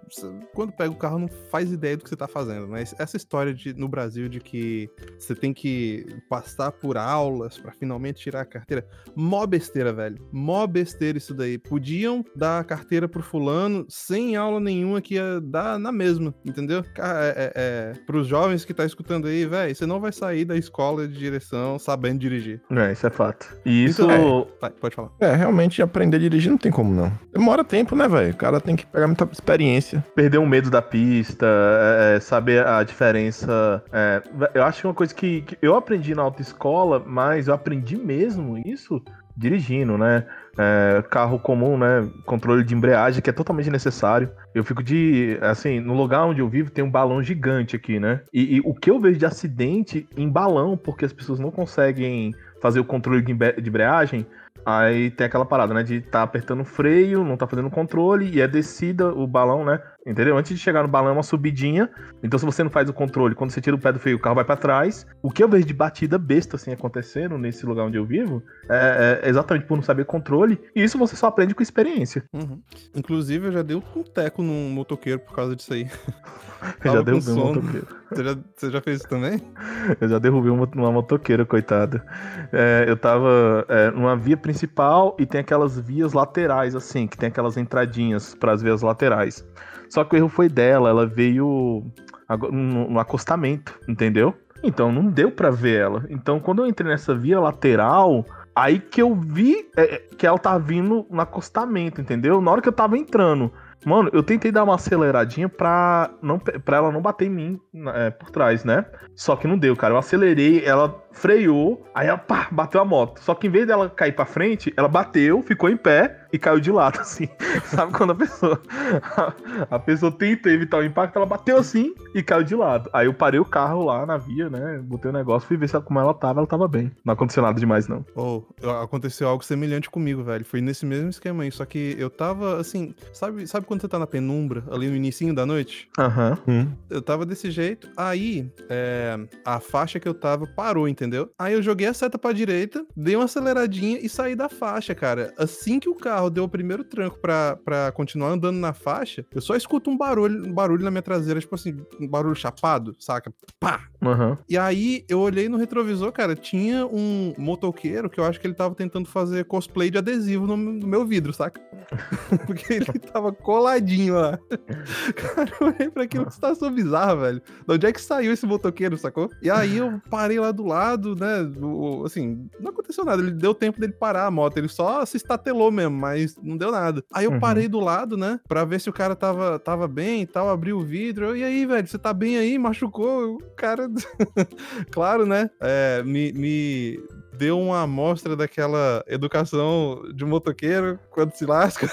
quando pega o carro, não faz ideia do que você tá fazendo, né? Essa história de, no Brasil de que você tem que passar por aulas pra finalmente tirar a carteira, mó besteira, velho. Mó besteira isso daí. Podiam dar a carteira pro fulano sem aula nenhuma que ia dar na mesma, entendeu? É, é, é, pros jovens que tá escutando aí, velho, você não vai sair da escola de direção sabendo dirigir. É, isso é fato. E isso. Então, Vai, pode falar. É, realmente aprender a dirigir não tem como não. Demora tempo, né, velho? O cara tem que pegar muita experiência. perder o medo da pista, é, é, saber a diferença. é, eu acho que uma coisa que, que eu aprendi na autoescola, mas eu aprendi mesmo isso dirigindo, né? É, carro comum, né? Controle de embreagem, que é totalmente necessário. Eu fico de. Assim, no lugar onde eu vivo tem um balão gigante aqui, né? E, e o que eu vejo de acidente em balão, porque as pessoas não conseguem fazer o controle de embre- de embreagem, Aí tem aquela parada, né? De tá apertando o freio, não tá fazendo controle, e é descida o balão, né? Entendeu? Antes de chegar no balão é uma subidinha. Então, se você não faz o controle, quando você tira o pé do freio, o carro vai pra trás. O que eu vejo de batida besta assim acontecendo nesse lugar onde eu vivo é, é exatamente por não saber controle. E isso você só aprende com experiência. Uhum. Inclusive, eu já dei um teco num motoqueiro por causa disso aí. Eu já derrubei um motoqueiro. Você já, você já fez isso também? Eu já derrubei uma, uma motoqueira, coitada. É, eu tava é, numa via principal e tem aquelas vias laterais, assim, que tem aquelas entradinhas para as vias laterais. Só que o erro foi dela, ela veio no, acostamento, entendeu? Então não deu pra ver ela. Então quando eu entrei nessa via lateral, aí que eu vi é, que ela tava vindo no acostamento, entendeu? Na hora que eu tava entrando. Mano, eu tentei dar uma aceleradinha pra, não, pra ela não bater em mim é, por trás, né? Só que não deu, cara. Eu acelerei, ela freou, aí ela pá, bateu a moto. Só que em vez dela cair pra frente, ela bateu, ficou em pé e caiu de lado, assim. Sabe quando a pessoa. A, pessoa tenta evitar o impacto, ela bateu assim e caiu de lado. Aí eu parei o carro lá na via, né? Botei o negócio, fui ver se ela- como ela tava, ela tava bem. Não aconteceu nada demais, não. Ou aconteceu algo semelhante comigo, velho. Foi nesse mesmo esquema aí. Só que eu tava assim. Sabe, sabe quando você tá na penumbra, ali no inicinho da noite? Aham. Hum. Eu tava desse jeito. Aí, é, a faixa que eu tava parou, entendeu? Aí eu joguei a seta pra direita, dei uma aceleradinha e saí da faixa, cara. Assim que o carro deu o primeiro tranco pra continuar andando na faixa, eu só escuto um barulho, um barulho na minha traseira, tipo assim, um barulho chapado, saca? Pá! Aham. E aí eu olhei no retrovisor, cara, tinha um motoqueiro que eu acho que ele tava tentando fazer cosplay de adesivo no, no meu vidro, saca? Porque ele tava coladinho lá. Cara, eu olhei pra aquilo que situação bizarra, velho. De onde é que saiu esse motoqueiro, sacou? E aí eu parei lá do lado, né? assim, não aconteceu nada. Ele deu tempo dele parar a moto. Ele só se estatelou mesmo, mas não deu nada. Aí eu Uhum. parei do lado, né? Pra ver se o cara tava, tava bem e tal. Abri o vidro. Eu, e aí, velho, você tá bem aí? Machucou? O cara. claro, né? É, me, me deu uma amostra daquela educação de motoqueiro quando se lasca.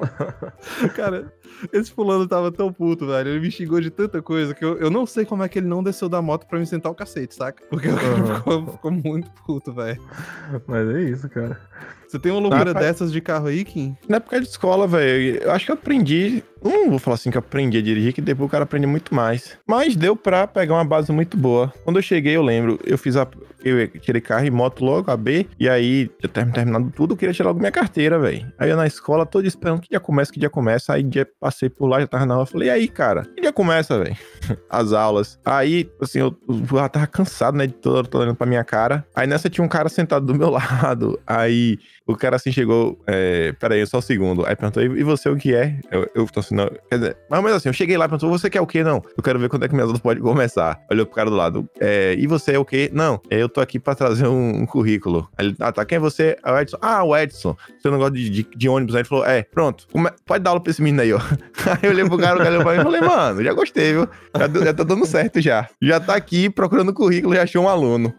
Cara, esse fulano tava tão puto, velho. Ele me xingou de tanta coisa que eu, eu não sei como é que ele não desceu da moto pra me sentar o cacete, saca? Porque o cara Aham. ficou, ficou muito puto, velho. Mas é isso, cara. Você tem uma loucura dessas de carro aí, Kim? Na época de escola, velho, eu acho que eu aprendi. Não vou falar assim que eu aprendi a dirigir, que depois o cara aprende muito mais. Mas deu pra pegar uma base muito boa. Quando eu cheguei, eu lembro, eu fiz a. Eu tirei carro e moto logo, a B, e aí, ter terminado tudo, eu queria tirar logo minha carteira, velho. Aí eu na escola, todo esperando que dia começa, que dia começa. Aí dia passei por lá, já tava na aula, falei, e aí, cara, que dia começa, velho? As aulas. Aí, assim, eu, eu já tava cansado, né, de toda hora olhando pra minha cara. Aí nessa tinha um cara sentado do meu lado. Aí o cara assim chegou, é, peraí, só um segundo. Aí perguntou, e você o que é? Eu, eu tô assim, não, quer dizer, mas, mas assim, eu cheguei lá e perguntou, você quer o quê? Não, eu quero ver quando é que minhas aulas podem começar. Olhou pro cara do lado, é, e você é o quê? Não, eu tô aqui pra trazer um, um currículo. Aí ele, ah, tá, quem é você? É o Edson. Ah, o Edson. Você não gosta de, de, de ônibus? Aí ele falou, é, pronto, pode dar aula pra esse menino aí, ó. Aí eu olhei pro cara, o cara olhou e falei, mano, já gostei, viu? Já, já tá dando certo já. Já tá aqui procurando currículo, já achou um aluno.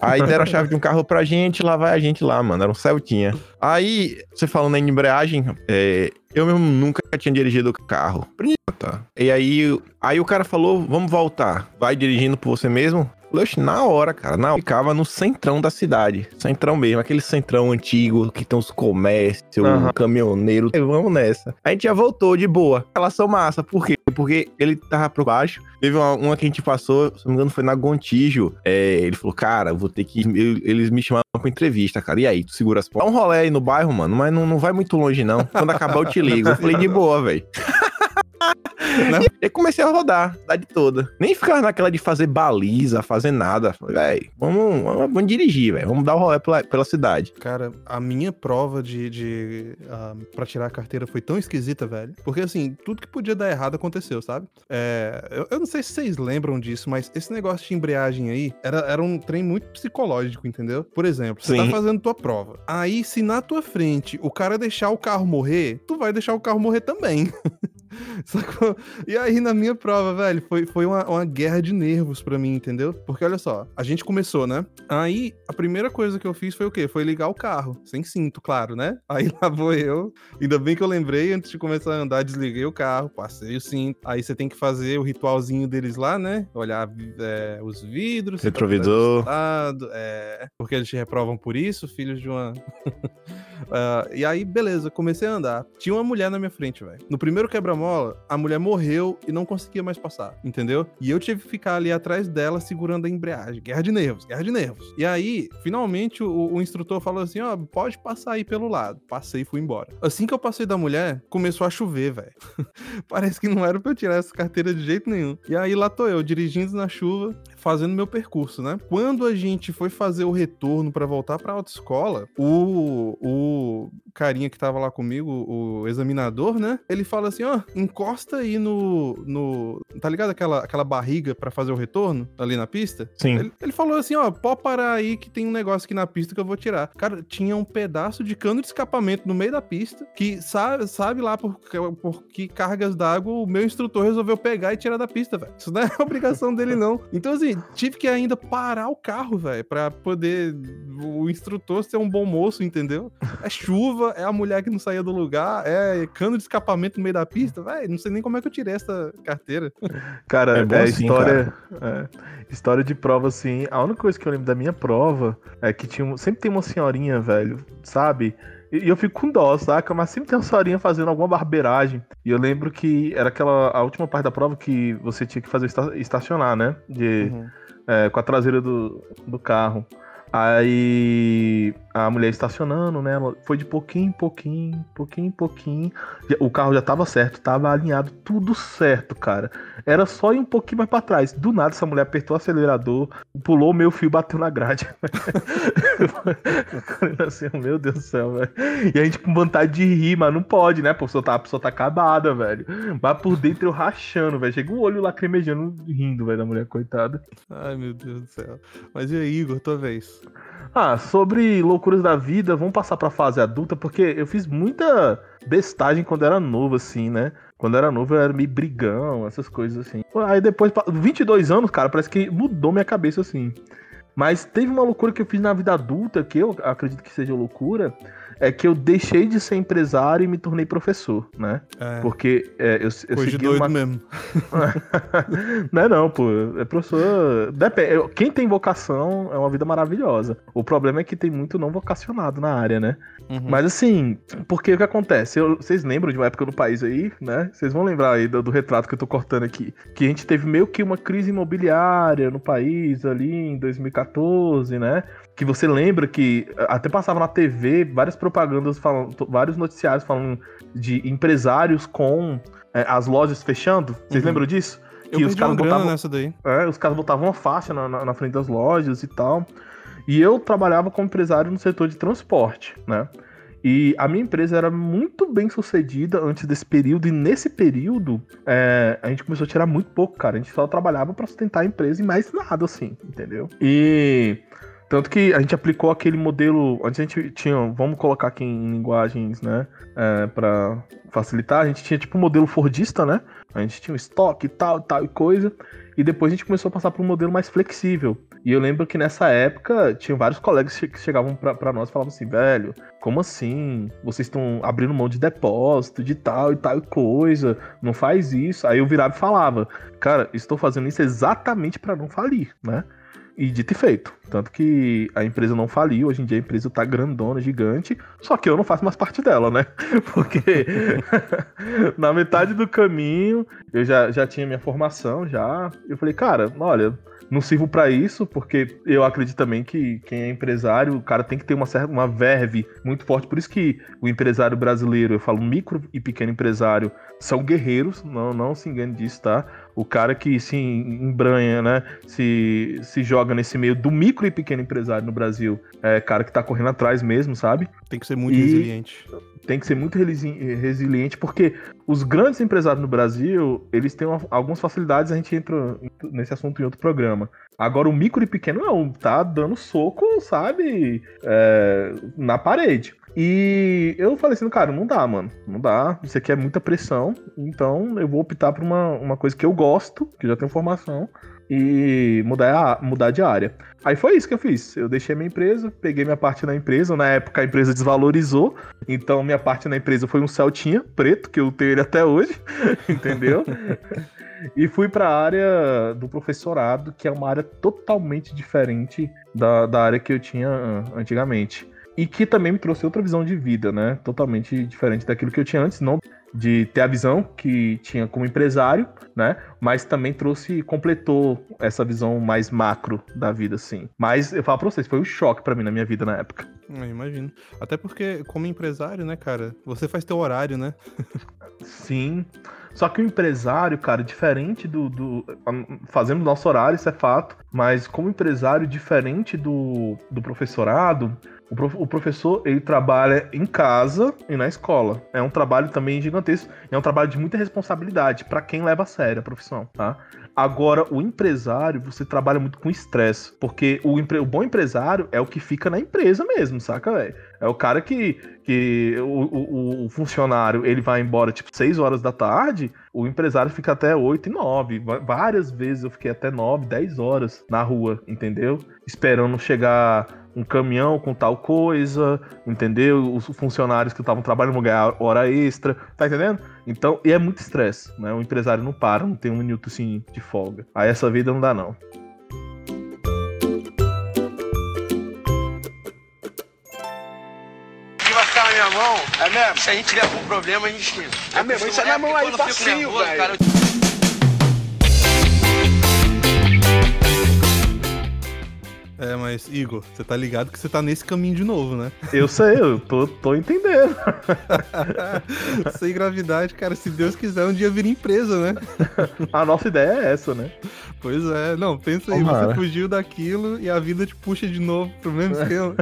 Aí deram a chave de um carro pra gente, lá vai a gente lá, mano. Era um Celtinha. Aí, você falando em embreagem, é, eu mesmo nunca tinha dirigido carro. Tá. E aí, aí o cara falou, vamos voltar. Vai dirigindo por você mesmo? Falei, "Oxe, na hora, cara. Na hora, ficava no centrão da cidade. Centrão mesmo, aquele centrão antigo que tem os comércios, Aham. caminhoneiro. E Vamos nessa. A gente já voltou de boa. Relação massa. Por quê? Porque ele tava por baixo. Teve uma, uma que a gente passou, se não me engano, foi na Gontijo. É, ele falou, cara, vou ter que. eles me chamaram pra entrevista, cara. E aí, tu segura as portas? Dá um rolê aí no bairro, mano, mas não, não vai muito longe, não. Quando acabar, eu te ligo. Eu falei, de boa, velho. E aí comecei a rodar, a cidade toda. Nem ficar naquela de fazer baliza, fazer nada. Falei, velho, vamos, vamos, vamos dirigir, velho. Vamos dar o rolê pela, pela cidade. Cara, a minha prova de, de ah, pra tirar a carteira foi tão esquisita, velho. Porque assim, tudo que podia dar errado aconteceu, sabe? É, eu, eu não sei se vocês lembram disso, mas esse negócio de embreagem aí era, era um trem muito psicológico, entendeu? Por exemplo, você tá Sim. fazendo tua prova. Aí, se na tua frente o cara deixar o carro morrer, tu vai deixar o carro morrer também. Sacou? E aí, na minha prova, velho, foi, foi uma, uma guerra de nervos pra mim, entendeu? Porque olha só, a gente começou, né? Aí, a primeira coisa que eu fiz foi o quê? Foi ligar o carro. Sem cinto, claro, né? Aí lá vou eu. Ainda bem que eu lembrei, antes de começar a andar, desliguei o carro, passei o cinto. Aí você tem que fazer o ritualzinho deles lá, né? Olhar é, os vidros. tá Retrovisor. ajustado, É, porque eles te reprovam por isso, filhos de uma. Ah, e aí, beleza, comecei a andar. Tinha uma mulher na minha frente, velho. No primeiro quebra-mola, a mulher morreu e não conseguia mais passar, entendeu? E eu tive que ficar ali atrás dela segurando a embreagem. Guerra de nervos, guerra de nervos. E aí, finalmente, o, o instrutor falou assim: ó, pode passar aí pelo lado. Passei e fui embora. Assim que eu passei da mulher, começou a chover, velho. Parece que não era pra eu tirar essa carteira de jeito nenhum. E aí lá tô eu, dirigindo na chuva, fazendo meu percurso, né? Quando a gente foi fazer o retorno pra voltar pra autoescola, o, o carinha que tava lá comigo, o examinador, né? Ele fala assim: ó, encosta aí no. no tá ligado aquela, aquela barriga pra fazer o retorno ali na pista? Sim. Ele, ele falou assim, ó, pode parar aí que tem um negócio aqui na pista que eu vou tirar. Cara, tinha um pedaço de cano de escapamento no meio da pista que sabe, sabe lá por, por que cargas d'água o meu instrutor resolveu pegar e tirar da pista, velho. Isso não é obrigação dele, não. Então, assim, tive que ainda parar o carro, velho, pra poder o instrutor ser um bom moço, entendeu? É chuva, é a mulher que não saía do lugar, é cano de escapamento no meio da pista, velho. Não sei nem como é que eu tirei essa carteira. Cara, É é, assim, história, é, história de prova, assim. A única coisa que eu lembro da minha prova é que tinha, sempre tem uma senhorinha, velho, sabe? E eu fico com dó, saca? Mas sempre tem uma senhorinha fazendo alguma barbeiragem. E eu lembro que era aquela a última parte da prova que você tinha que fazer esta- estacionar, né? De, Uhum. é, com a traseira do, do carro. Aí a mulher estacionando, né? Ela foi de pouquinho em pouquinho, pouquinho em pouquinho. O carro já tava certo, tava alinhado, tudo certo, cara. Era só ir um pouquinho mais pra trás. Do nada, essa mulher apertou o acelerador, pulou o meu fio e bateu na grade. Assim, meu Deus do céu, velho. E a gente com vontade de rir, mas não pode, né? A pessoa tá, a pessoa tá acabada, velho. Mas por dentro eu rachando, velho. Chega o olho lacrimejando, rindo, velho, da mulher, coitada. Ai, meu Deus do céu. Mas e aí, Igor, tua vez? Ah, sobre loucuras da vida, vamos passar pra fase adulta, porque eu fiz muita bestagem quando era novo, assim, né? Quando era novo eu era meio brigão, essas coisas assim. Aí depois, pa- 22 anos, cara, parece que mudou minha cabeça, assim. Mas teve uma loucura que eu fiz na vida adulta, que eu acredito que seja loucura, é que eu deixei de ser empresário e me tornei professor, né? É, Porque é, eu, eu coisa de segui doido uma... mesmo. não é não, pô. É professor. Depende. Quem tem vocação é uma vida maravilhosa. O problema é que tem muito não vocacionado na área, né? Uhum. Mas assim, porque o que acontece? Eu- vocês lembram de uma época no país aí, né? Vocês vão lembrar aí do, do retrato que eu tô cortando aqui. Que a gente teve meio que uma crise imobiliária no país ali em 2014, né? Que você lembra que eh, até passava na TV várias propagandas falando, vários noticiários falando de empresários com eh, as lojas fechando. Vocês Uhum. lembram disso? Eu que os caras botavam- nessa daí. é, os caras botavam uma faixa na, na- na frente das lojas e tal. E eu trabalhava como empresário no setor de transporte, né? E a minha empresa era muito bem sucedida antes desse período, e nesse período é, a gente começou a tirar muito pouco, cara. A gente só trabalhava pra sustentar a empresa e mais nada, assim, entendeu? E tanto que a gente aplicou aquele modelo. Antes a gente tinha, vamos colocar aqui em linguagens, né? É, para facilitar, a gente tinha tipo um modelo Fordista, né? A gente tinha um estoque e tal, tal e coisa. E depois a gente começou a passar para um modelo mais flexível. E eu lembro que nessa época tinha vários colegas que chegavam pra nós e falavam assim, velho, como assim? Vocês estão abrindo mão de depósito, de tal e tal coisa, não faz isso. Aí eu virava e falava, cara, estou fazendo isso exatamente para não falir, né? E dito e feito. Tanto que a empresa não faliu, hoje em dia a empresa tá grandona, gigante, só que eu não faço mais parte dela, né? Porque na metade do caminho eu já, já tinha minha formação, já. Eu falei, cara, olha, não sirvo pra isso, porque eu acredito também que quem é empresário, o cara tem que ter uma uma verve muito forte. Por isso que o empresário brasileiro, eu falo micro e pequeno empresário, são guerreiros, não, não se engane disso, tá? O cara que se embranha, né? Se, se joga nesse meio do micro e pequeno empresário no Brasil, é cara que tá correndo atrás mesmo, sabe? Tem que ser muito E- resiliente. tem que ser muito resiliente, porque os grandes empresários no Brasil, eles têm uma- algumas facilidades, a gente entra nesse assunto em outro programa. Agora, o micro e pequeno não, tá dando soco, sabe, é, na parede. E eu falei assim, cara, não dá, mano, não dá, isso aqui é muita pressão, então eu vou optar por uma, uma coisa que eu gosto, que eu já tenho formação, e mudar, a- mudar de área. Aí foi isso que eu fiz. Eu deixei minha empresa, peguei minha parte na empresa. Na época a empresa desvalorizou, então minha parte na empresa foi um Celtinha preto, que eu tenho ele até hoje, entendeu? e fui para a área do professorado, que é uma área totalmente diferente da, da área que eu tinha ah, antigamente. E que também me trouxe outra visão de vida, né? Totalmente diferente daquilo que eu tinha antes, não de ter a visão que tinha como empresário, né? Mas também trouxe, completou essa visão mais macro da vida, assim. Mas eu falo pra vocês, foi um choque pra mim na minha vida na época. Eu imagino. Até porque, como empresário, né, cara, você faz teu horário, né? Sim. Só que o empresário, cara, diferente do. do fazendo nosso horário, isso é fato. Mas como empresário, diferente do, do professorado, o, prof- o professor ele trabalha em casa e na escola. É um trabalho também gigantesco. É um trabalho de muita responsabilidade pra quem leva a sério a profissão, tá? Agora, o empresário, você trabalha muito com estresse. Porque o, empre- o bom empresário é o que fica na empresa mesmo, saca, velho? É o cara que, que o, o- o funcionário ele vai embora tipo 6 horas da tarde, o empresário fica até 8 e 9. Va- Várias vezes eu fiquei até 9, 10 horas na rua, entendeu? Esperando chegar um caminhão com tal coisa, entendeu? Os funcionários que estavam trabalhando vão ganhar hora extra, tá entendendo? Então, e é muito estresse, né? O empresário não para, não tem um minuto assim de folga. Aí essa vida não dá, não. que vai ficar na minha mão, é mesmo? Se a gente tiver algum problema, a gente. É mesmo, isso é na mão aí, facinho, velho. Cara, É, mas, Igor, você tá ligado que você tá nesse caminho de novo, né? Eu sei, eu tô, tô entendendo. Sem gravidade, cara, se Deus quiser, um dia vira empresa, né? A nossa ideia é essa, né? Pois é, não, pensa aí, Tomara. você fugiu daquilo e a vida te puxa de novo pro mesmo esquema.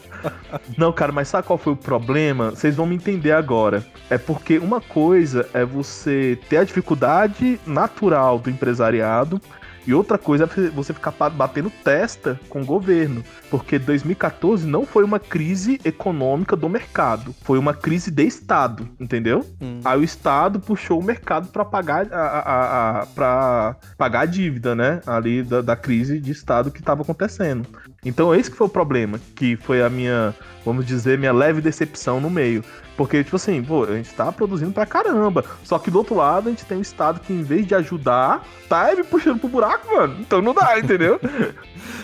Não, cara, mas sabe qual foi o problema? Vocês vão me entender agora. É porque uma coisa é você ter a dificuldade natural do empresariado. E outra coisa é você ficar batendo testa com o governo. Porque 2014 não foi uma crise econômica do mercado. Foi uma crise de Estado, entendeu? Hum. Aí o Estado puxou o mercado para pagar a, a, a, pra pagar a dívida, né? Ali da, da crise de Estado que estava acontecendo. Então, esse que foi o problema, que foi a minha, vamos dizer, minha leve decepção no meio. Porque, tipo assim, pô, a gente tá produzindo pra caramba. Só que do outro lado, a gente tem um Estado que, em vez de ajudar, tá me puxando pro buraco, mano. Então não dá, entendeu?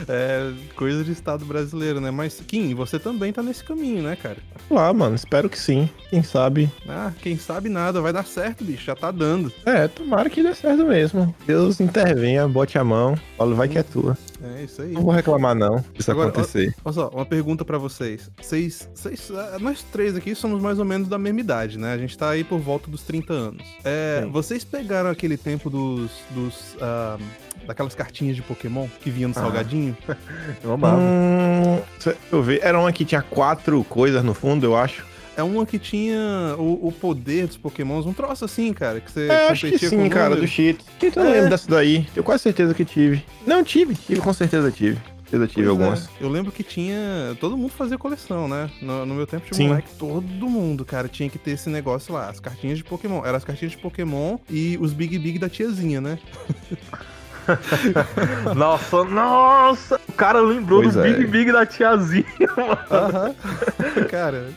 É coisa de Estado brasileiro, né? Mas, Kim, você também tá nesse caminho, né, cara? Lá, mano, espero que sim. Quem sabe. Ah, quem sabe nada, vai dar certo, bicho, já tá dando. É, tomara que dê certo mesmo. Deus intervenha, bote a mão, fala, vai que é tua. É isso aí. Não vou reclamar, não, se isso Agora, acontecer. Olha só, uma pergunta pra vocês. Vocês, vocês, ah, nós três aqui somos mais ou menos da mesma idade, né? A gente tá aí por volta dos 30 anos. É, vocês pegaram aquele tempo dos, dos ah, daquelas cartinhas de Pokémon que vinham no Ah. salgadinho? Eu amava. Hum, deixa eu ver. Era uma que tinha quatro coisas no fundo, eu acho. É uma que tinha o, o poder dos Pokémons, um troço assim, cara, que você É, acho que competia com sim, o cara, número. do Cheetos. Eu não É. lembro dessa daí. Tenho quase certeza que tive. Não, tive. Tive, com certeza tive. Com certeza tive Pois é. algumas. Eu lembro que tinha. Todo mundo fazia coleção, né? No, no meu tempo de Sim. moleque, todo mundo, cara, tinha que ter esse negócio lá. As cartinhas de Pokémon. Eram as cartinhas de Pokémon e os Big Big da tiazinha, né? Nossa, nossa! O cara lembrou Pois do é. Big Big da tiazinha, mano. Aham. cara,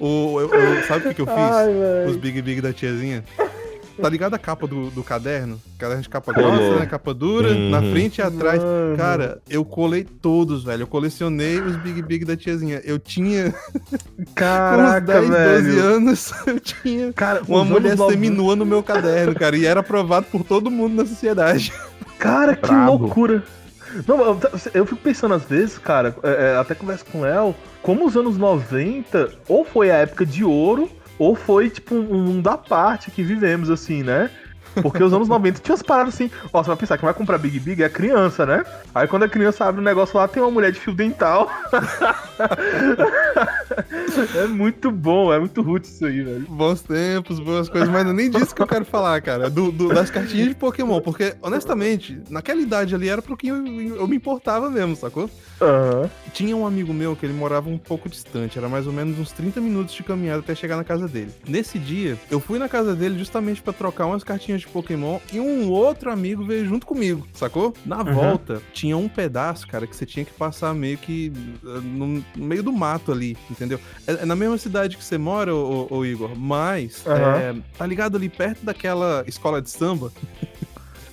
o, eu, eu- sabe o que, que eu fiz? Ai, os Big Big da tiazinha. Tá ligado a capa do, do caderno? Caderno de capa grossa, né? Capa dura, Uhum. na frente e atrás. Mano. Cara, eu colei todos, velho. Eu colecionei os Big Big da tiazinha. Eu tinha, com uns Caraca, 10, 12 velho. anos, eu tinha Cara, uma mulher 90 seminua no meu caderno, cara. E era aprovado por todo mundo na sociedade. Cara, que Brabo. loucura. Não, eu, eu fico pensando às vezes, cara, é, é, até converso com o Léo, como os anos 90, ou foi a época de ouro, ou foi tipo um mundo à parte que vivemos, assim, né? Porque os anos 90 tinha umas paradas assim, ó, você vai pensar que vai comprar Big Big é criança, né? Aí quando a criança abre um negócio lá, tem uma mulher de fio dental. é muito bom, é muito roots isso aí, velho. Bons tempos, boas coisas, mas não nem disso que eu quero falar, cara. Do, do- das cartinhas de Pokémon. Porque, honestamente, naquela idade ali era pro que eu, eu me importava mesmo, sacou? Aham. Tinha um amigo meu que ele morava um pouco distante, era mais ou menos uns 30 minutos de caminhada até chegar na casa dele. Nesse dia, eu fui na casa dele justamente pra trocar umas cartinhas de Pokémon e um outro amigo veio junto comigo, sacou? Na volta, tinha um pedaço, cara, que você tinha que passar meio que eh, no, meio do mato ali, entendeu? É, é na mesma cidade que você mora, ô, ô- Igor, mas Aham. é, tá ligado ali perto daquela escola de samba?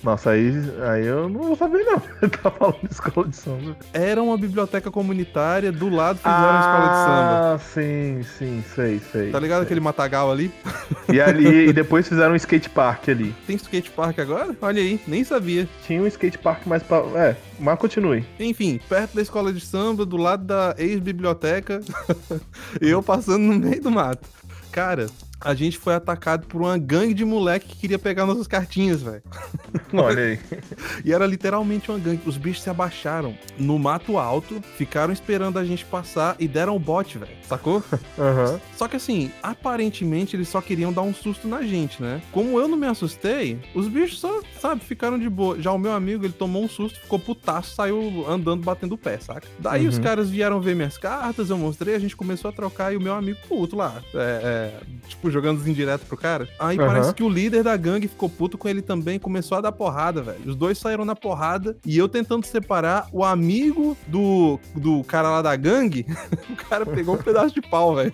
Nossa, aí, aí eu não vou saber não. Ele tá falando de escola de samba. Era uma biblioteca comunitária, do lado fizeram a escola de samba. Ah, sim, sim, sei, sei. Tá ligado sei. aquele matagal ali? E ali, e depois fizeram um skate park ali. Tem skate park agora? Olha aí, nem sabia. Tinha um skate park mais pra. É, mas continue. Enfim, perto da escola de samba, do lado da ex-biblioteca, eu passando no meio do mato. Cara, a gente foi atacado por uma gangue de moleque que queria pegar nossas cartinhas, velho. Olha aí. E era literalmente uma gangue. Os bichos se abaixaram no mato alto, ficaram esperando a gente passar e deram o bote, velho. Sacou? Aham. Só que assim, aparentemente eles só queriam dar um susto na gente, né? Como eu não me assustei, os bichos só, sabe, ficaram de boa. Já o meu amigo, ele tomou um susto, ficou putaço, saiu andando, batendo o pé, saca? Daí os Uhum. caras vieram ver minhas cartas, eu mostrei, a gente começou a trocar e o meu amigo puto lá, é, é, tipo, jogando os indireto pro cara. Aí Aham. parece que o líder da gangue ficou puto com ele também, começou a dar porrada, velho. Os dois saíram na porrada e eu tentando separar o amigo do, do cara lá da gangue, o cara pegou um pedaço de pau, velho.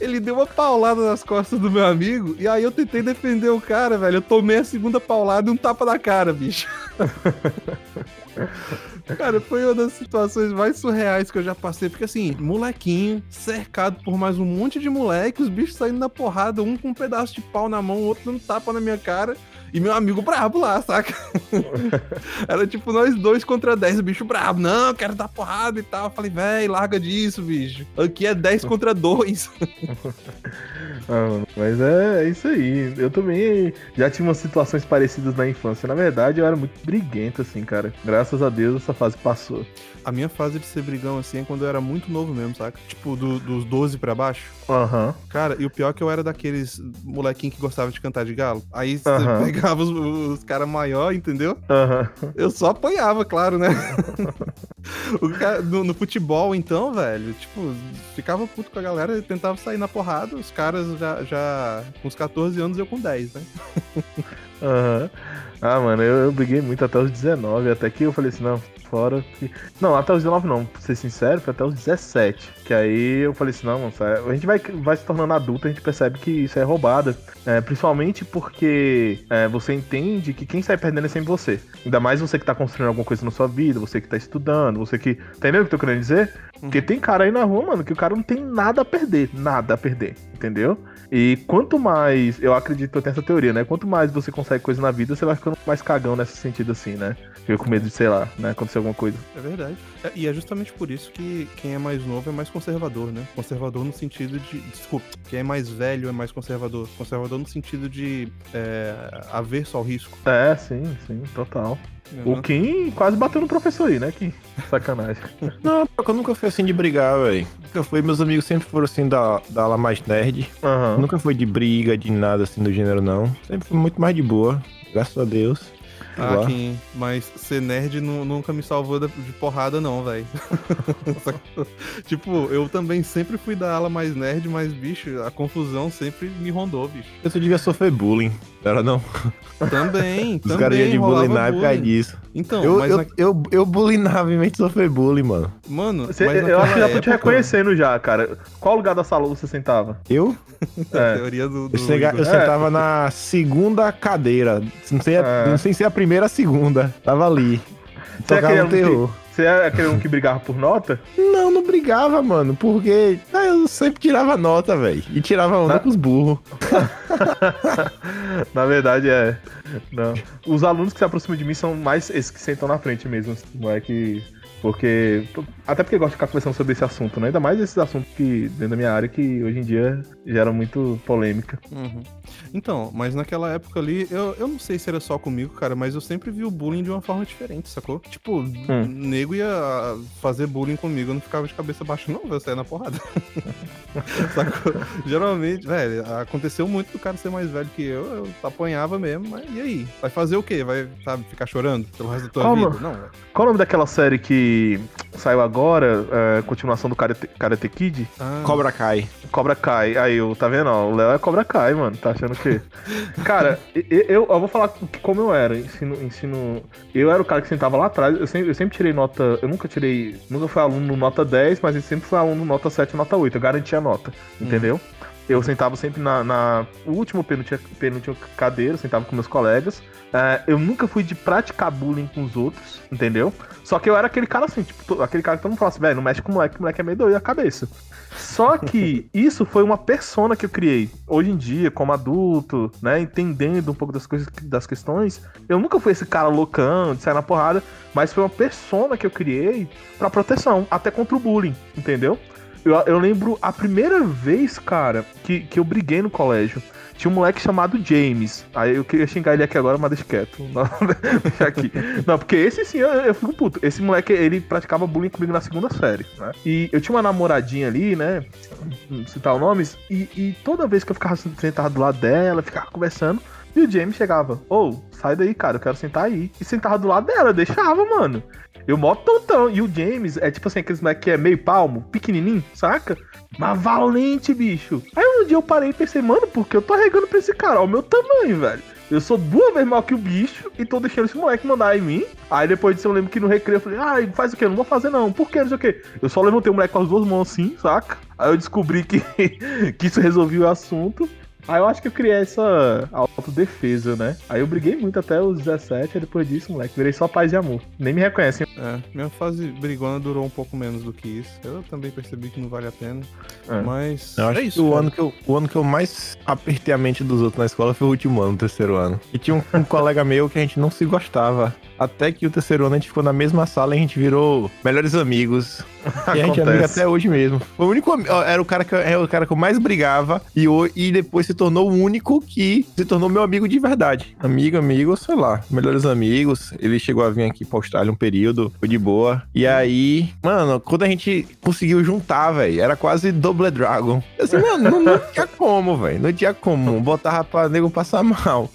Ele deu uma paulada nas costas do meu amigo e aí eu tentei defender o cara, velho. Eu tomei a segunda paulada e um tapa na cara, bicho. Cara, foi uma das situações mais surreais que eu já passei. Porque assim, molequinho, cercado por mais um monte de moleque, os bichos saindo na porrada, um com um pedaço de pau na mão, o outro dando tapa na minha cara. E meu amigo brabo lá, saca? Era tipo nós dois contra 10, o bicho brabo. Não, quero dar porrada e tal. Eu falei, véi, larga disso, bicho. Aqui é 10 contra 2. Ah, mas é, é isso aí. Eu também já tive umas situações parecidas na infância. Na verdade, eu era muito briguento, assim, cara. Graças a Deus, essa fase passou. A minha fase de ser brigão, assim, é quando eu era muito novo mesmo, saca? Tipo, do- dos 12 pra baixo. Aham. Cara, e o pior é que eu era daqueles molequinho que gostava de cantar de galo. Aí você Aham. Pegava os, os caras maior, entendeu? Aham. Eu só apanhava, claro, né? Cara- no, no futebol, então, velho, tipo, ficava puto com a galera e tentava sair na porrada. Os caras já, já com uns 14 anos, eu com 10, né? Aham. Ah, mano, eu, eu briguei muito até os 19, até que eu falei assim, não, fora. Que... Não, até os 19 não, pra ser sincero, foi até os 17. Que aí eu falei assim, não, mano, a gente vai, vai se tornando adulto, a gente percebe que isso é roubada. É, principalmente porque é, você entende que quem sai perdendo é sempre você. Ainda mais você que tá construindo alguma coisa na sua vida, você que tá estudando, você que. Entendeu o que eu tô querendo dizer? Porque tem cara aí na rua, mano, que o cara não tem nada a perder. Nada a perder. Entendeu? E quanto mais. Eu acredito, eu tenho essa teoria, né? Quanto mais você consegue coisa na vida, você vai ficando mais cagão nesse sentido assim, né? Fica com medo de, sei lá, né? Acontecer alguma coisa. É verdade. É, e é justamente por isso que quem é mais novo é mais conservador, né? Conservador no sentido de. Desculpa, quem é mais velho é mais conservador. Conservador no sentido de é, haver só o risco. É, sim, sim, total. Uhum. O Kim quase bateu no professor aí, né, Kim? Sacanagem. Não, eu nunca fui assim de brigar, velho. Nunca fui. Meus amigos sempre foram assim da, da ala mais nerd. Aham. Nunca foi de briga, de nada assim do gênero, não. Sempre fui muito mais de boa. Graças a Deus. Sei Ah. Kim, mas ser nerd nu- nunca me salvou de porrada, não, velho. tipo, eu também sempre fui da ala mais nerd, mas, bicho, a confusão sempre me rondou, bicho. Eu devia sofrer bullying. Era não. Também, Os caras também. iam de rolava bullying na época bullying. disso. Então, eu, mas, eu, na- eu, eu bullyingava em vez de sofrer bullying, mano. mano, Você- mas eu acho que já tô te reconhecendo já, cara. Qual lugar da sala você sentava? Eu? É. teoria do. do Eu, chega- eu Igor. sentava na segunda cadeira. Não sei, É. não sei se é a primeira ou a segunda. Tava ali. Você é Tocava aquele um aluno que- terror. Você é aquele um que brigava por nota? Não, não brigava, mano. Porque ah, eu sempre tirava nota, velho. E tirava onda Tá. com os burros. Na verdade, é. Não. Os alunos que se aproximam de mim são mais esses que sentam na frente mesmo. Não é que. Porque. Até porque eu gosto de ficar conversando sobre esse assunto, né? Ainda mais esses assuntos que, dentro da minha área, que hoje em dia geram muito polêmica. Uhum. Então, mas naquela época ali, eu, eu não sei se era só comigo, cara, mas eu sempre vi o bullying de uma forma diferente, sacou? Tipo, Hum. nego ia fazer bullying comigo, eu não ficava de cabeça baixa, não, eu saía na porrada. sacou? Geralmente, velho, aconteceu muito do cara ser mais velho que eu, eu apanhava mesmo, mas e aí? Vai fazer o quê? Vai, sabe, ficar chorando pelo resto da tua Calma. vida? Não, velho. Qual o nome daquela série que saiu agora? é, continuação do Karate, Karate Kid? Ah, Cobra cai. Cobra Kai. Aí, eu, tá vendo? ó, o Léo é Cobra Kai, mano. Tá achando que. Cara, e- e- eu, eu vou falar como eu era. Ensino, ensino. Eu era o cara que sentava lá atrás. Eu sempre, eu sempre tirei nota. Eu nunca tirei. Nunca fui aluno nota 10, mas eu sempre fui aluno nota 7, nota 8. Eu garantia a nota. Entendeu? Eu sentava sempre na, na o último penúltima, penúltima cadeira, sentava com meus colegas. É, eu nunca fui de praticar bullying com os outros, entendeu? Só que eu era aquele cara assim, tipo, aquele cara que todo mundo fala assim, velho, não mexe com o moleque, o moleque é meio doido a cabeça. Só que isso foi uma persona que eu criei. Hoje em dia, como adulto, né, entendendo um pouco das coisas, das questões, eu nunca fui esse cara loucão de sair na porrada, mas foi uma persona que eu criei pra proteção, até contra o bullying, entendeu? Eu, eu lembro a primeira vez, cara, que, que eu briguei no colégio. Tinha um moleque chamado James. Aí eu queria xingar ele aqui agora, mas deixa quieto. Não, deixa aqui. Não, porque esse sim eu, eu fico puto. Esse moleque, ele praticava bullying comigo na segunda série, né? E eu tinha uma namoradinha ali, né? Citar os nomes. E, e toda vez que eu ficava sentado do lado dela, ficava conversando. E o James chegava, ô, sai daí, cara, eu quero sentar aí. E sentava do lado dela, deixava, mano. Eu mó tontão. E o James é tipo assim, aqueles moleque que é meio palmo, pequenininho, saca? Mas valente, bicho. Aí um dia eu parei e pensei, mano, por que eu tô regando pra esse cara? Olha o meu tamanho, velho. Eu sou duas vezes maior que o bicho e tô deixando esse moleque mandar em mim. Aí depois disso eu lembro que no recreio eu falei, ai, faz o quê? Eu não vou fazer não. Por quê? Não sei o quê. Eu só levantei o moleque com as duas mãos assim, saca? Aí eu descobri que, que isso resolvia o assunto. Aí eu acho que eu criei essa autodefesa, né? Aí eu briguei muito até os 17, aí depois disso, moleque, virei só paz e amor. Nem me reconhecem. É, minha fase brigona durou um pouco menos do que isso. Eu também percebi que não vale a pena. É. Mas Eu acho é que isso. o cara. ano que, eu, o ano que eu mais apertei a mente dos outros na escola foi o último ano, o terceiro ano. E tinha um, um colega meu que a gente não se gostava. Até que o terceiro ano a gente ficou na mesma sala e a gente virou melhores amigos. E a gente é amigo até hoje mesmo. Foi o único. Era o cara que, era o cara que eu mais brigava. E, e depois se tornou o único que se tornou meu amigo de verdade. Amigo, amigo, sei lá. Melhores amigos. Ele chegou a vir aqui pra Austrália um período. Foi de boa. E aí, mano, quando a gente conseguiu juntar, velho, era quase Double Dragon. Eu assim, mano, não, não tinha como, velho. Não tinha como. Botava pra nego passar mal.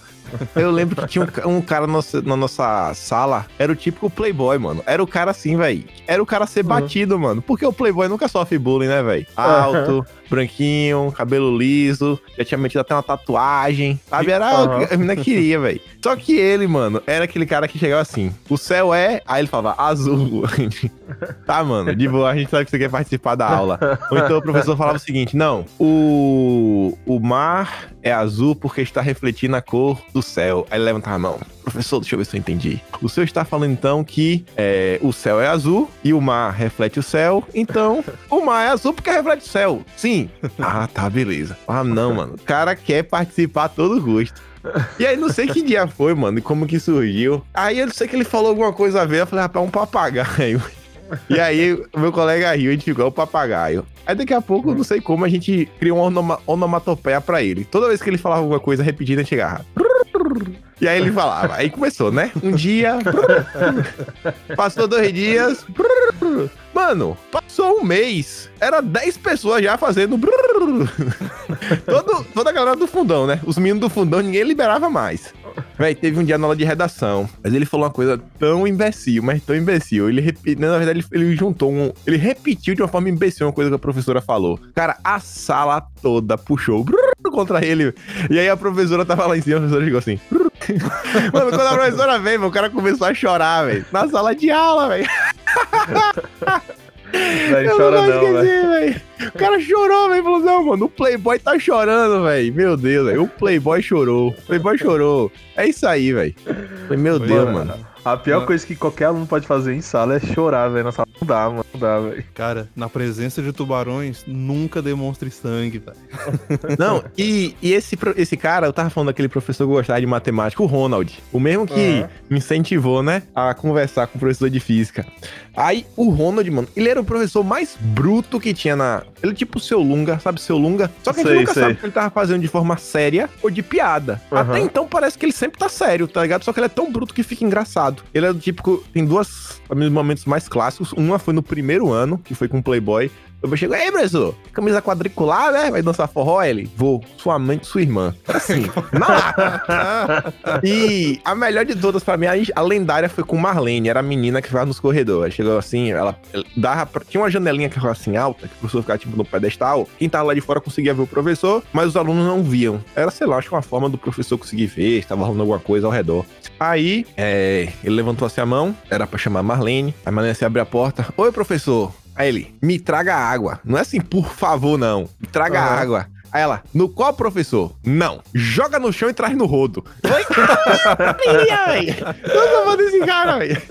Eu lembro que tinha um, um cara na nossa, na nossa sala, era o típico playboy, mano. Era o cara assim, velho. Era o cara ser Uhum. batido, mano. Porque o playboy nunca sofre bullying, né, velho? Alto, branquinho, cabelo liso, já tinha metido até uma tatuagem, sabe? Era o que a menina queria, velho. Só que ele, mano, era aquele cara que chegava assim: o céu é. Aí ele falava azul. tá, mano, de boa, a gente sabe que você quer participar da aula. Ou então o professor falava o seguinte: não, o, o mar é azul porque está refletindo a cor do céu. Aí ele levantava a mão. Professor, deixa eu ver se eu entendi. O senhor está falando então que é, o céu é azul e o mar reflete o céu. Então, o mar é azul porque reflete o céu. Sim. Ah, tá, beleza. Ah, não, mano. O cara quer participar a todo gosto. E aí, não sei que dia foi, mano, e como que surgiu. Aí eu sei que ele falou alguma coisa a ver, eu falei, rapaz, um papagaio. E aí, meu colega riu, gente ficou, é o papagaio. Aí daqui a pouco, não sei como, a gente criou uma onoma, onomatopeia pra ele. Toda vez que ele falava alguma coisa repetida, a gente chegava. E aí ele falava. Aí começou, né? Um dia. Passou dois dias. Mano, passou um mês. Era 10 pessoas já fazendo. Todo, toda a galera do fundão, né? Os meninos do fundão, ninguém liberava mais. Véi, teve um dia na aula de redação, mas ele falou uma coisa tão imbecil, mas tão imbecil. Ele repetiu, na verdade, ele, ele, juntou um. Ele repetiu de uma forma imbecil uma coisa que a professora falou. Cara, a sala toda puxou contra ele. E aí a professora tava lá em cima, a professora chegou assim. Mano, quando a professora veio, o cara começou a chorar, velho. Na sala de aula, velho. Não chora não, velho. O cara chorou, velho. Falou, não, mano, o Playboy tá chorando, velho. Meu Deus, velho. O Playboy chorou. O Playboy chorou. É isso aí, velho. Meu Deus, mano. A pior coisa que qualquer aluno pode fazer em sala é chorar, velho. Na sala não dá, mano. Não dá, velho. Cara, na presença de tubarões, nunca demonstre sangue, velho. Não, e, e esse, esse cara, eu tava falando daquele professor que gostava de matemática, o Ronald. O mesmo que Uhum. me incentivou, né, a conversar com o professor de física. Aí, o Ronald, mano, ele era o professor mais bruto que tinha na... Ele é tipo o seu Lunga, sabe seu Lunga? Só que a gente Sei, nunca sei. sabe se ele tava fazendo de forma séria ou de piada. Uhum. Até então parece que ele sempre tá sério, tá ligado? Só que ele é tão bruto que fica engraçado. Ele é do tipo... Tem duas momentos mais clássicos. Uma foi no primeiro ano, que foi com o Playboy. Eu chego, ei, professor, camisa quadricular, né? Vai dançar forró? Ele, vou, sua mãe e sua irmã. Assim, na. E a melhor de todas pra mim, a, lendária foi com Marlene, era a menina que ficava nos corredores. Chegou assim, ela, ela dava, pra- tinha uma janelinha que ficava assim alta, que o professor ficava tipo no pedestal. Quem tava lá de fora conseguia ver o professor, mas os alunos não viam. Era, sei lá, acho que uma forma do professor conseguir ver, estava rolando alguma coisa ao redor. Aí, é, ele levantou assim a mão, era pra chamar a Marlene. A Marlene assim abriu a porta. Oi, professor. Aí ele, me traga água. Não é assim, por favor, não. Me traga água. Aí ela, no qual, professor? Não. Joga no chão e traz no rodo. Oi? Eu fã desse cara, velho.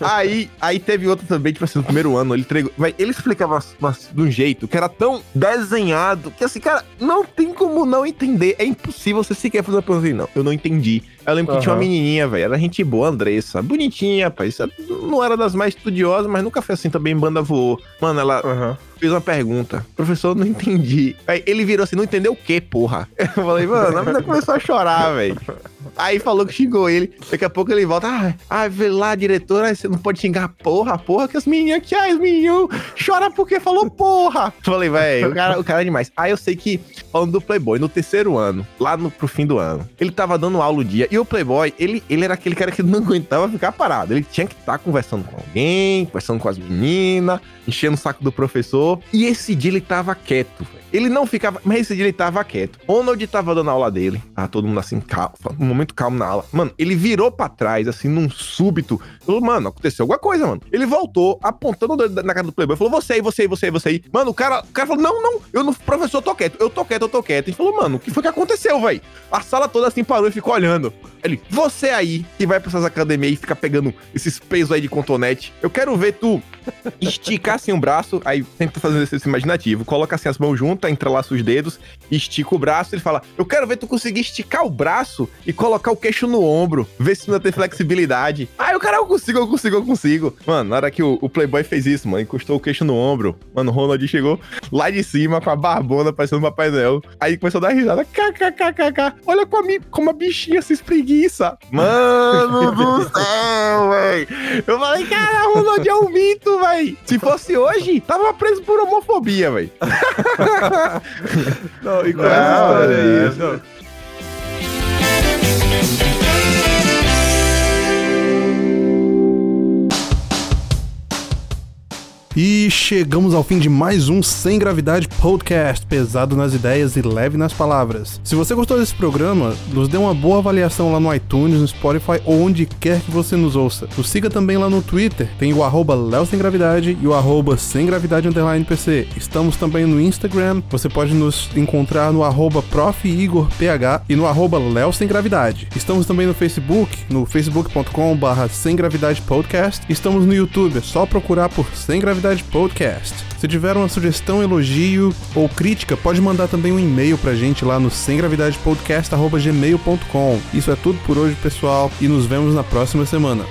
Aí, aí teve outro também, tipo assim, no primeiro ano, ele entregou. Vai, ele explicava mas- mas de um jeito que era tão desenhado que assim, cara, não tem como não entender. É impossível você sequer fazer uma pergunta assim, não. Eu não entendi. Eu lembro que tinha uma menininha, velho. Era gente boa, Andressa. Bonitinha, pai. Isso não era das mais estudiosas, mas nunca foi assim também, banda voou. Mano, ela Aham. Fez uma pergunta. Professor, não entendi. Aí ele virou assim, não entendeu o quê, porra? Eu falei, mano, a menina começou a chorar, velho. Aí falou que xingou ele. Daqui a pouco ele volta. Ah, ah vê lá, diretor, aí você não pode xingar porra, porra, que as menininhas aqui, ai, os menininhos chora porque falou porra. Falei, velho, o cara, o cara é demais. Aí eu sei que, falando do Playboy, no terceiro ano, lá no, pro fim do ano, ele tava dando aula o dia. E o Playboy, ele, ele era aquele cara que não aguentava ficar parado. Ele tinha que estar conversando com alguém, conversando com as meninas, enchendo o saco do professor. E esse dia ele tava quieto, velho. Ele não ficava, mas ele tava quieto. Ronald tava dando aula dele. Tava todo mundo assim, calmo, um momento calmo na aula. Mano, ele virou pra trás, assim, num súbito. Falou, mano, aconteceu alguma coisa, mano. Ele voltou, apontando o dedo na cara do Playboy. Falou, você aí, você aí, você aí, você aí. Mano, o cara, o cara falou, não, não, eu não, professor, eu tô quieto, eu tô quieto, eu tô quieto. Ele falou, mano, o que foi que aconteceu, velho? A sala toda assim parou e ficou olhando. Ele, você aí, que vai pra essas academias e fica pegando esses pesos aí de contonete, eu quero ver tu esticar assim o braço, aí tenta fazer esse imaginativo, coloca assim as mãos juntas, entrelaça os dedos, estica o braço, ele fala, eu quero ver tu conseguir esticar o braço e colocar o queixo no ombro, ver se não tem flexibilidade. Aí o cara, eu consigo, eu consigo, eu consigo. Mano, na hora que o, o Playboy fez isso, mano, encostou o queixo no ombro, mano, o Ronald chegou lá de cima com a barbona parecendo um Papai Noel, aí começou a dar risada, kkkk, olha como a, como a bichinha se espreguiça. Mano do céu, véi. Eu falei, cara, o Ronald é um mito, véi. Se fosse hoje, tava preso por homofobia, véi. Não, e com Não, essa história é aí, isso. não. E chegamos ao fim de mais um Sem Gravidade Podcast, pesado nas ideias e leve nas palavras. Se você gostou desse programa, nos dê uma boa avaliação lá no iTunes, no Spotify ou onde quer que você nos ouça. Nos siga também lá no Twitter, tem o arroba Sem Gravidade e o arroba Sem Gravidade Underline PC. Estamos também no Instagram, você pode nos encontrar no arroba Prof. Igor PH e no arroba Sem Gravidade. Estamos também no Facebook, no facebook.com barra Sem Gravidade Podcast. Estamos no YouTube, é só procurar por Sem Gravidade Podcast. Se tiver uma sugestão, elogio ou crítica, pode mandar também um e-mail pra gente lá no semgravidadepodcast.gmail.com. Isso é tudo por hoje, pessoal, e nos vemos na próxima semana.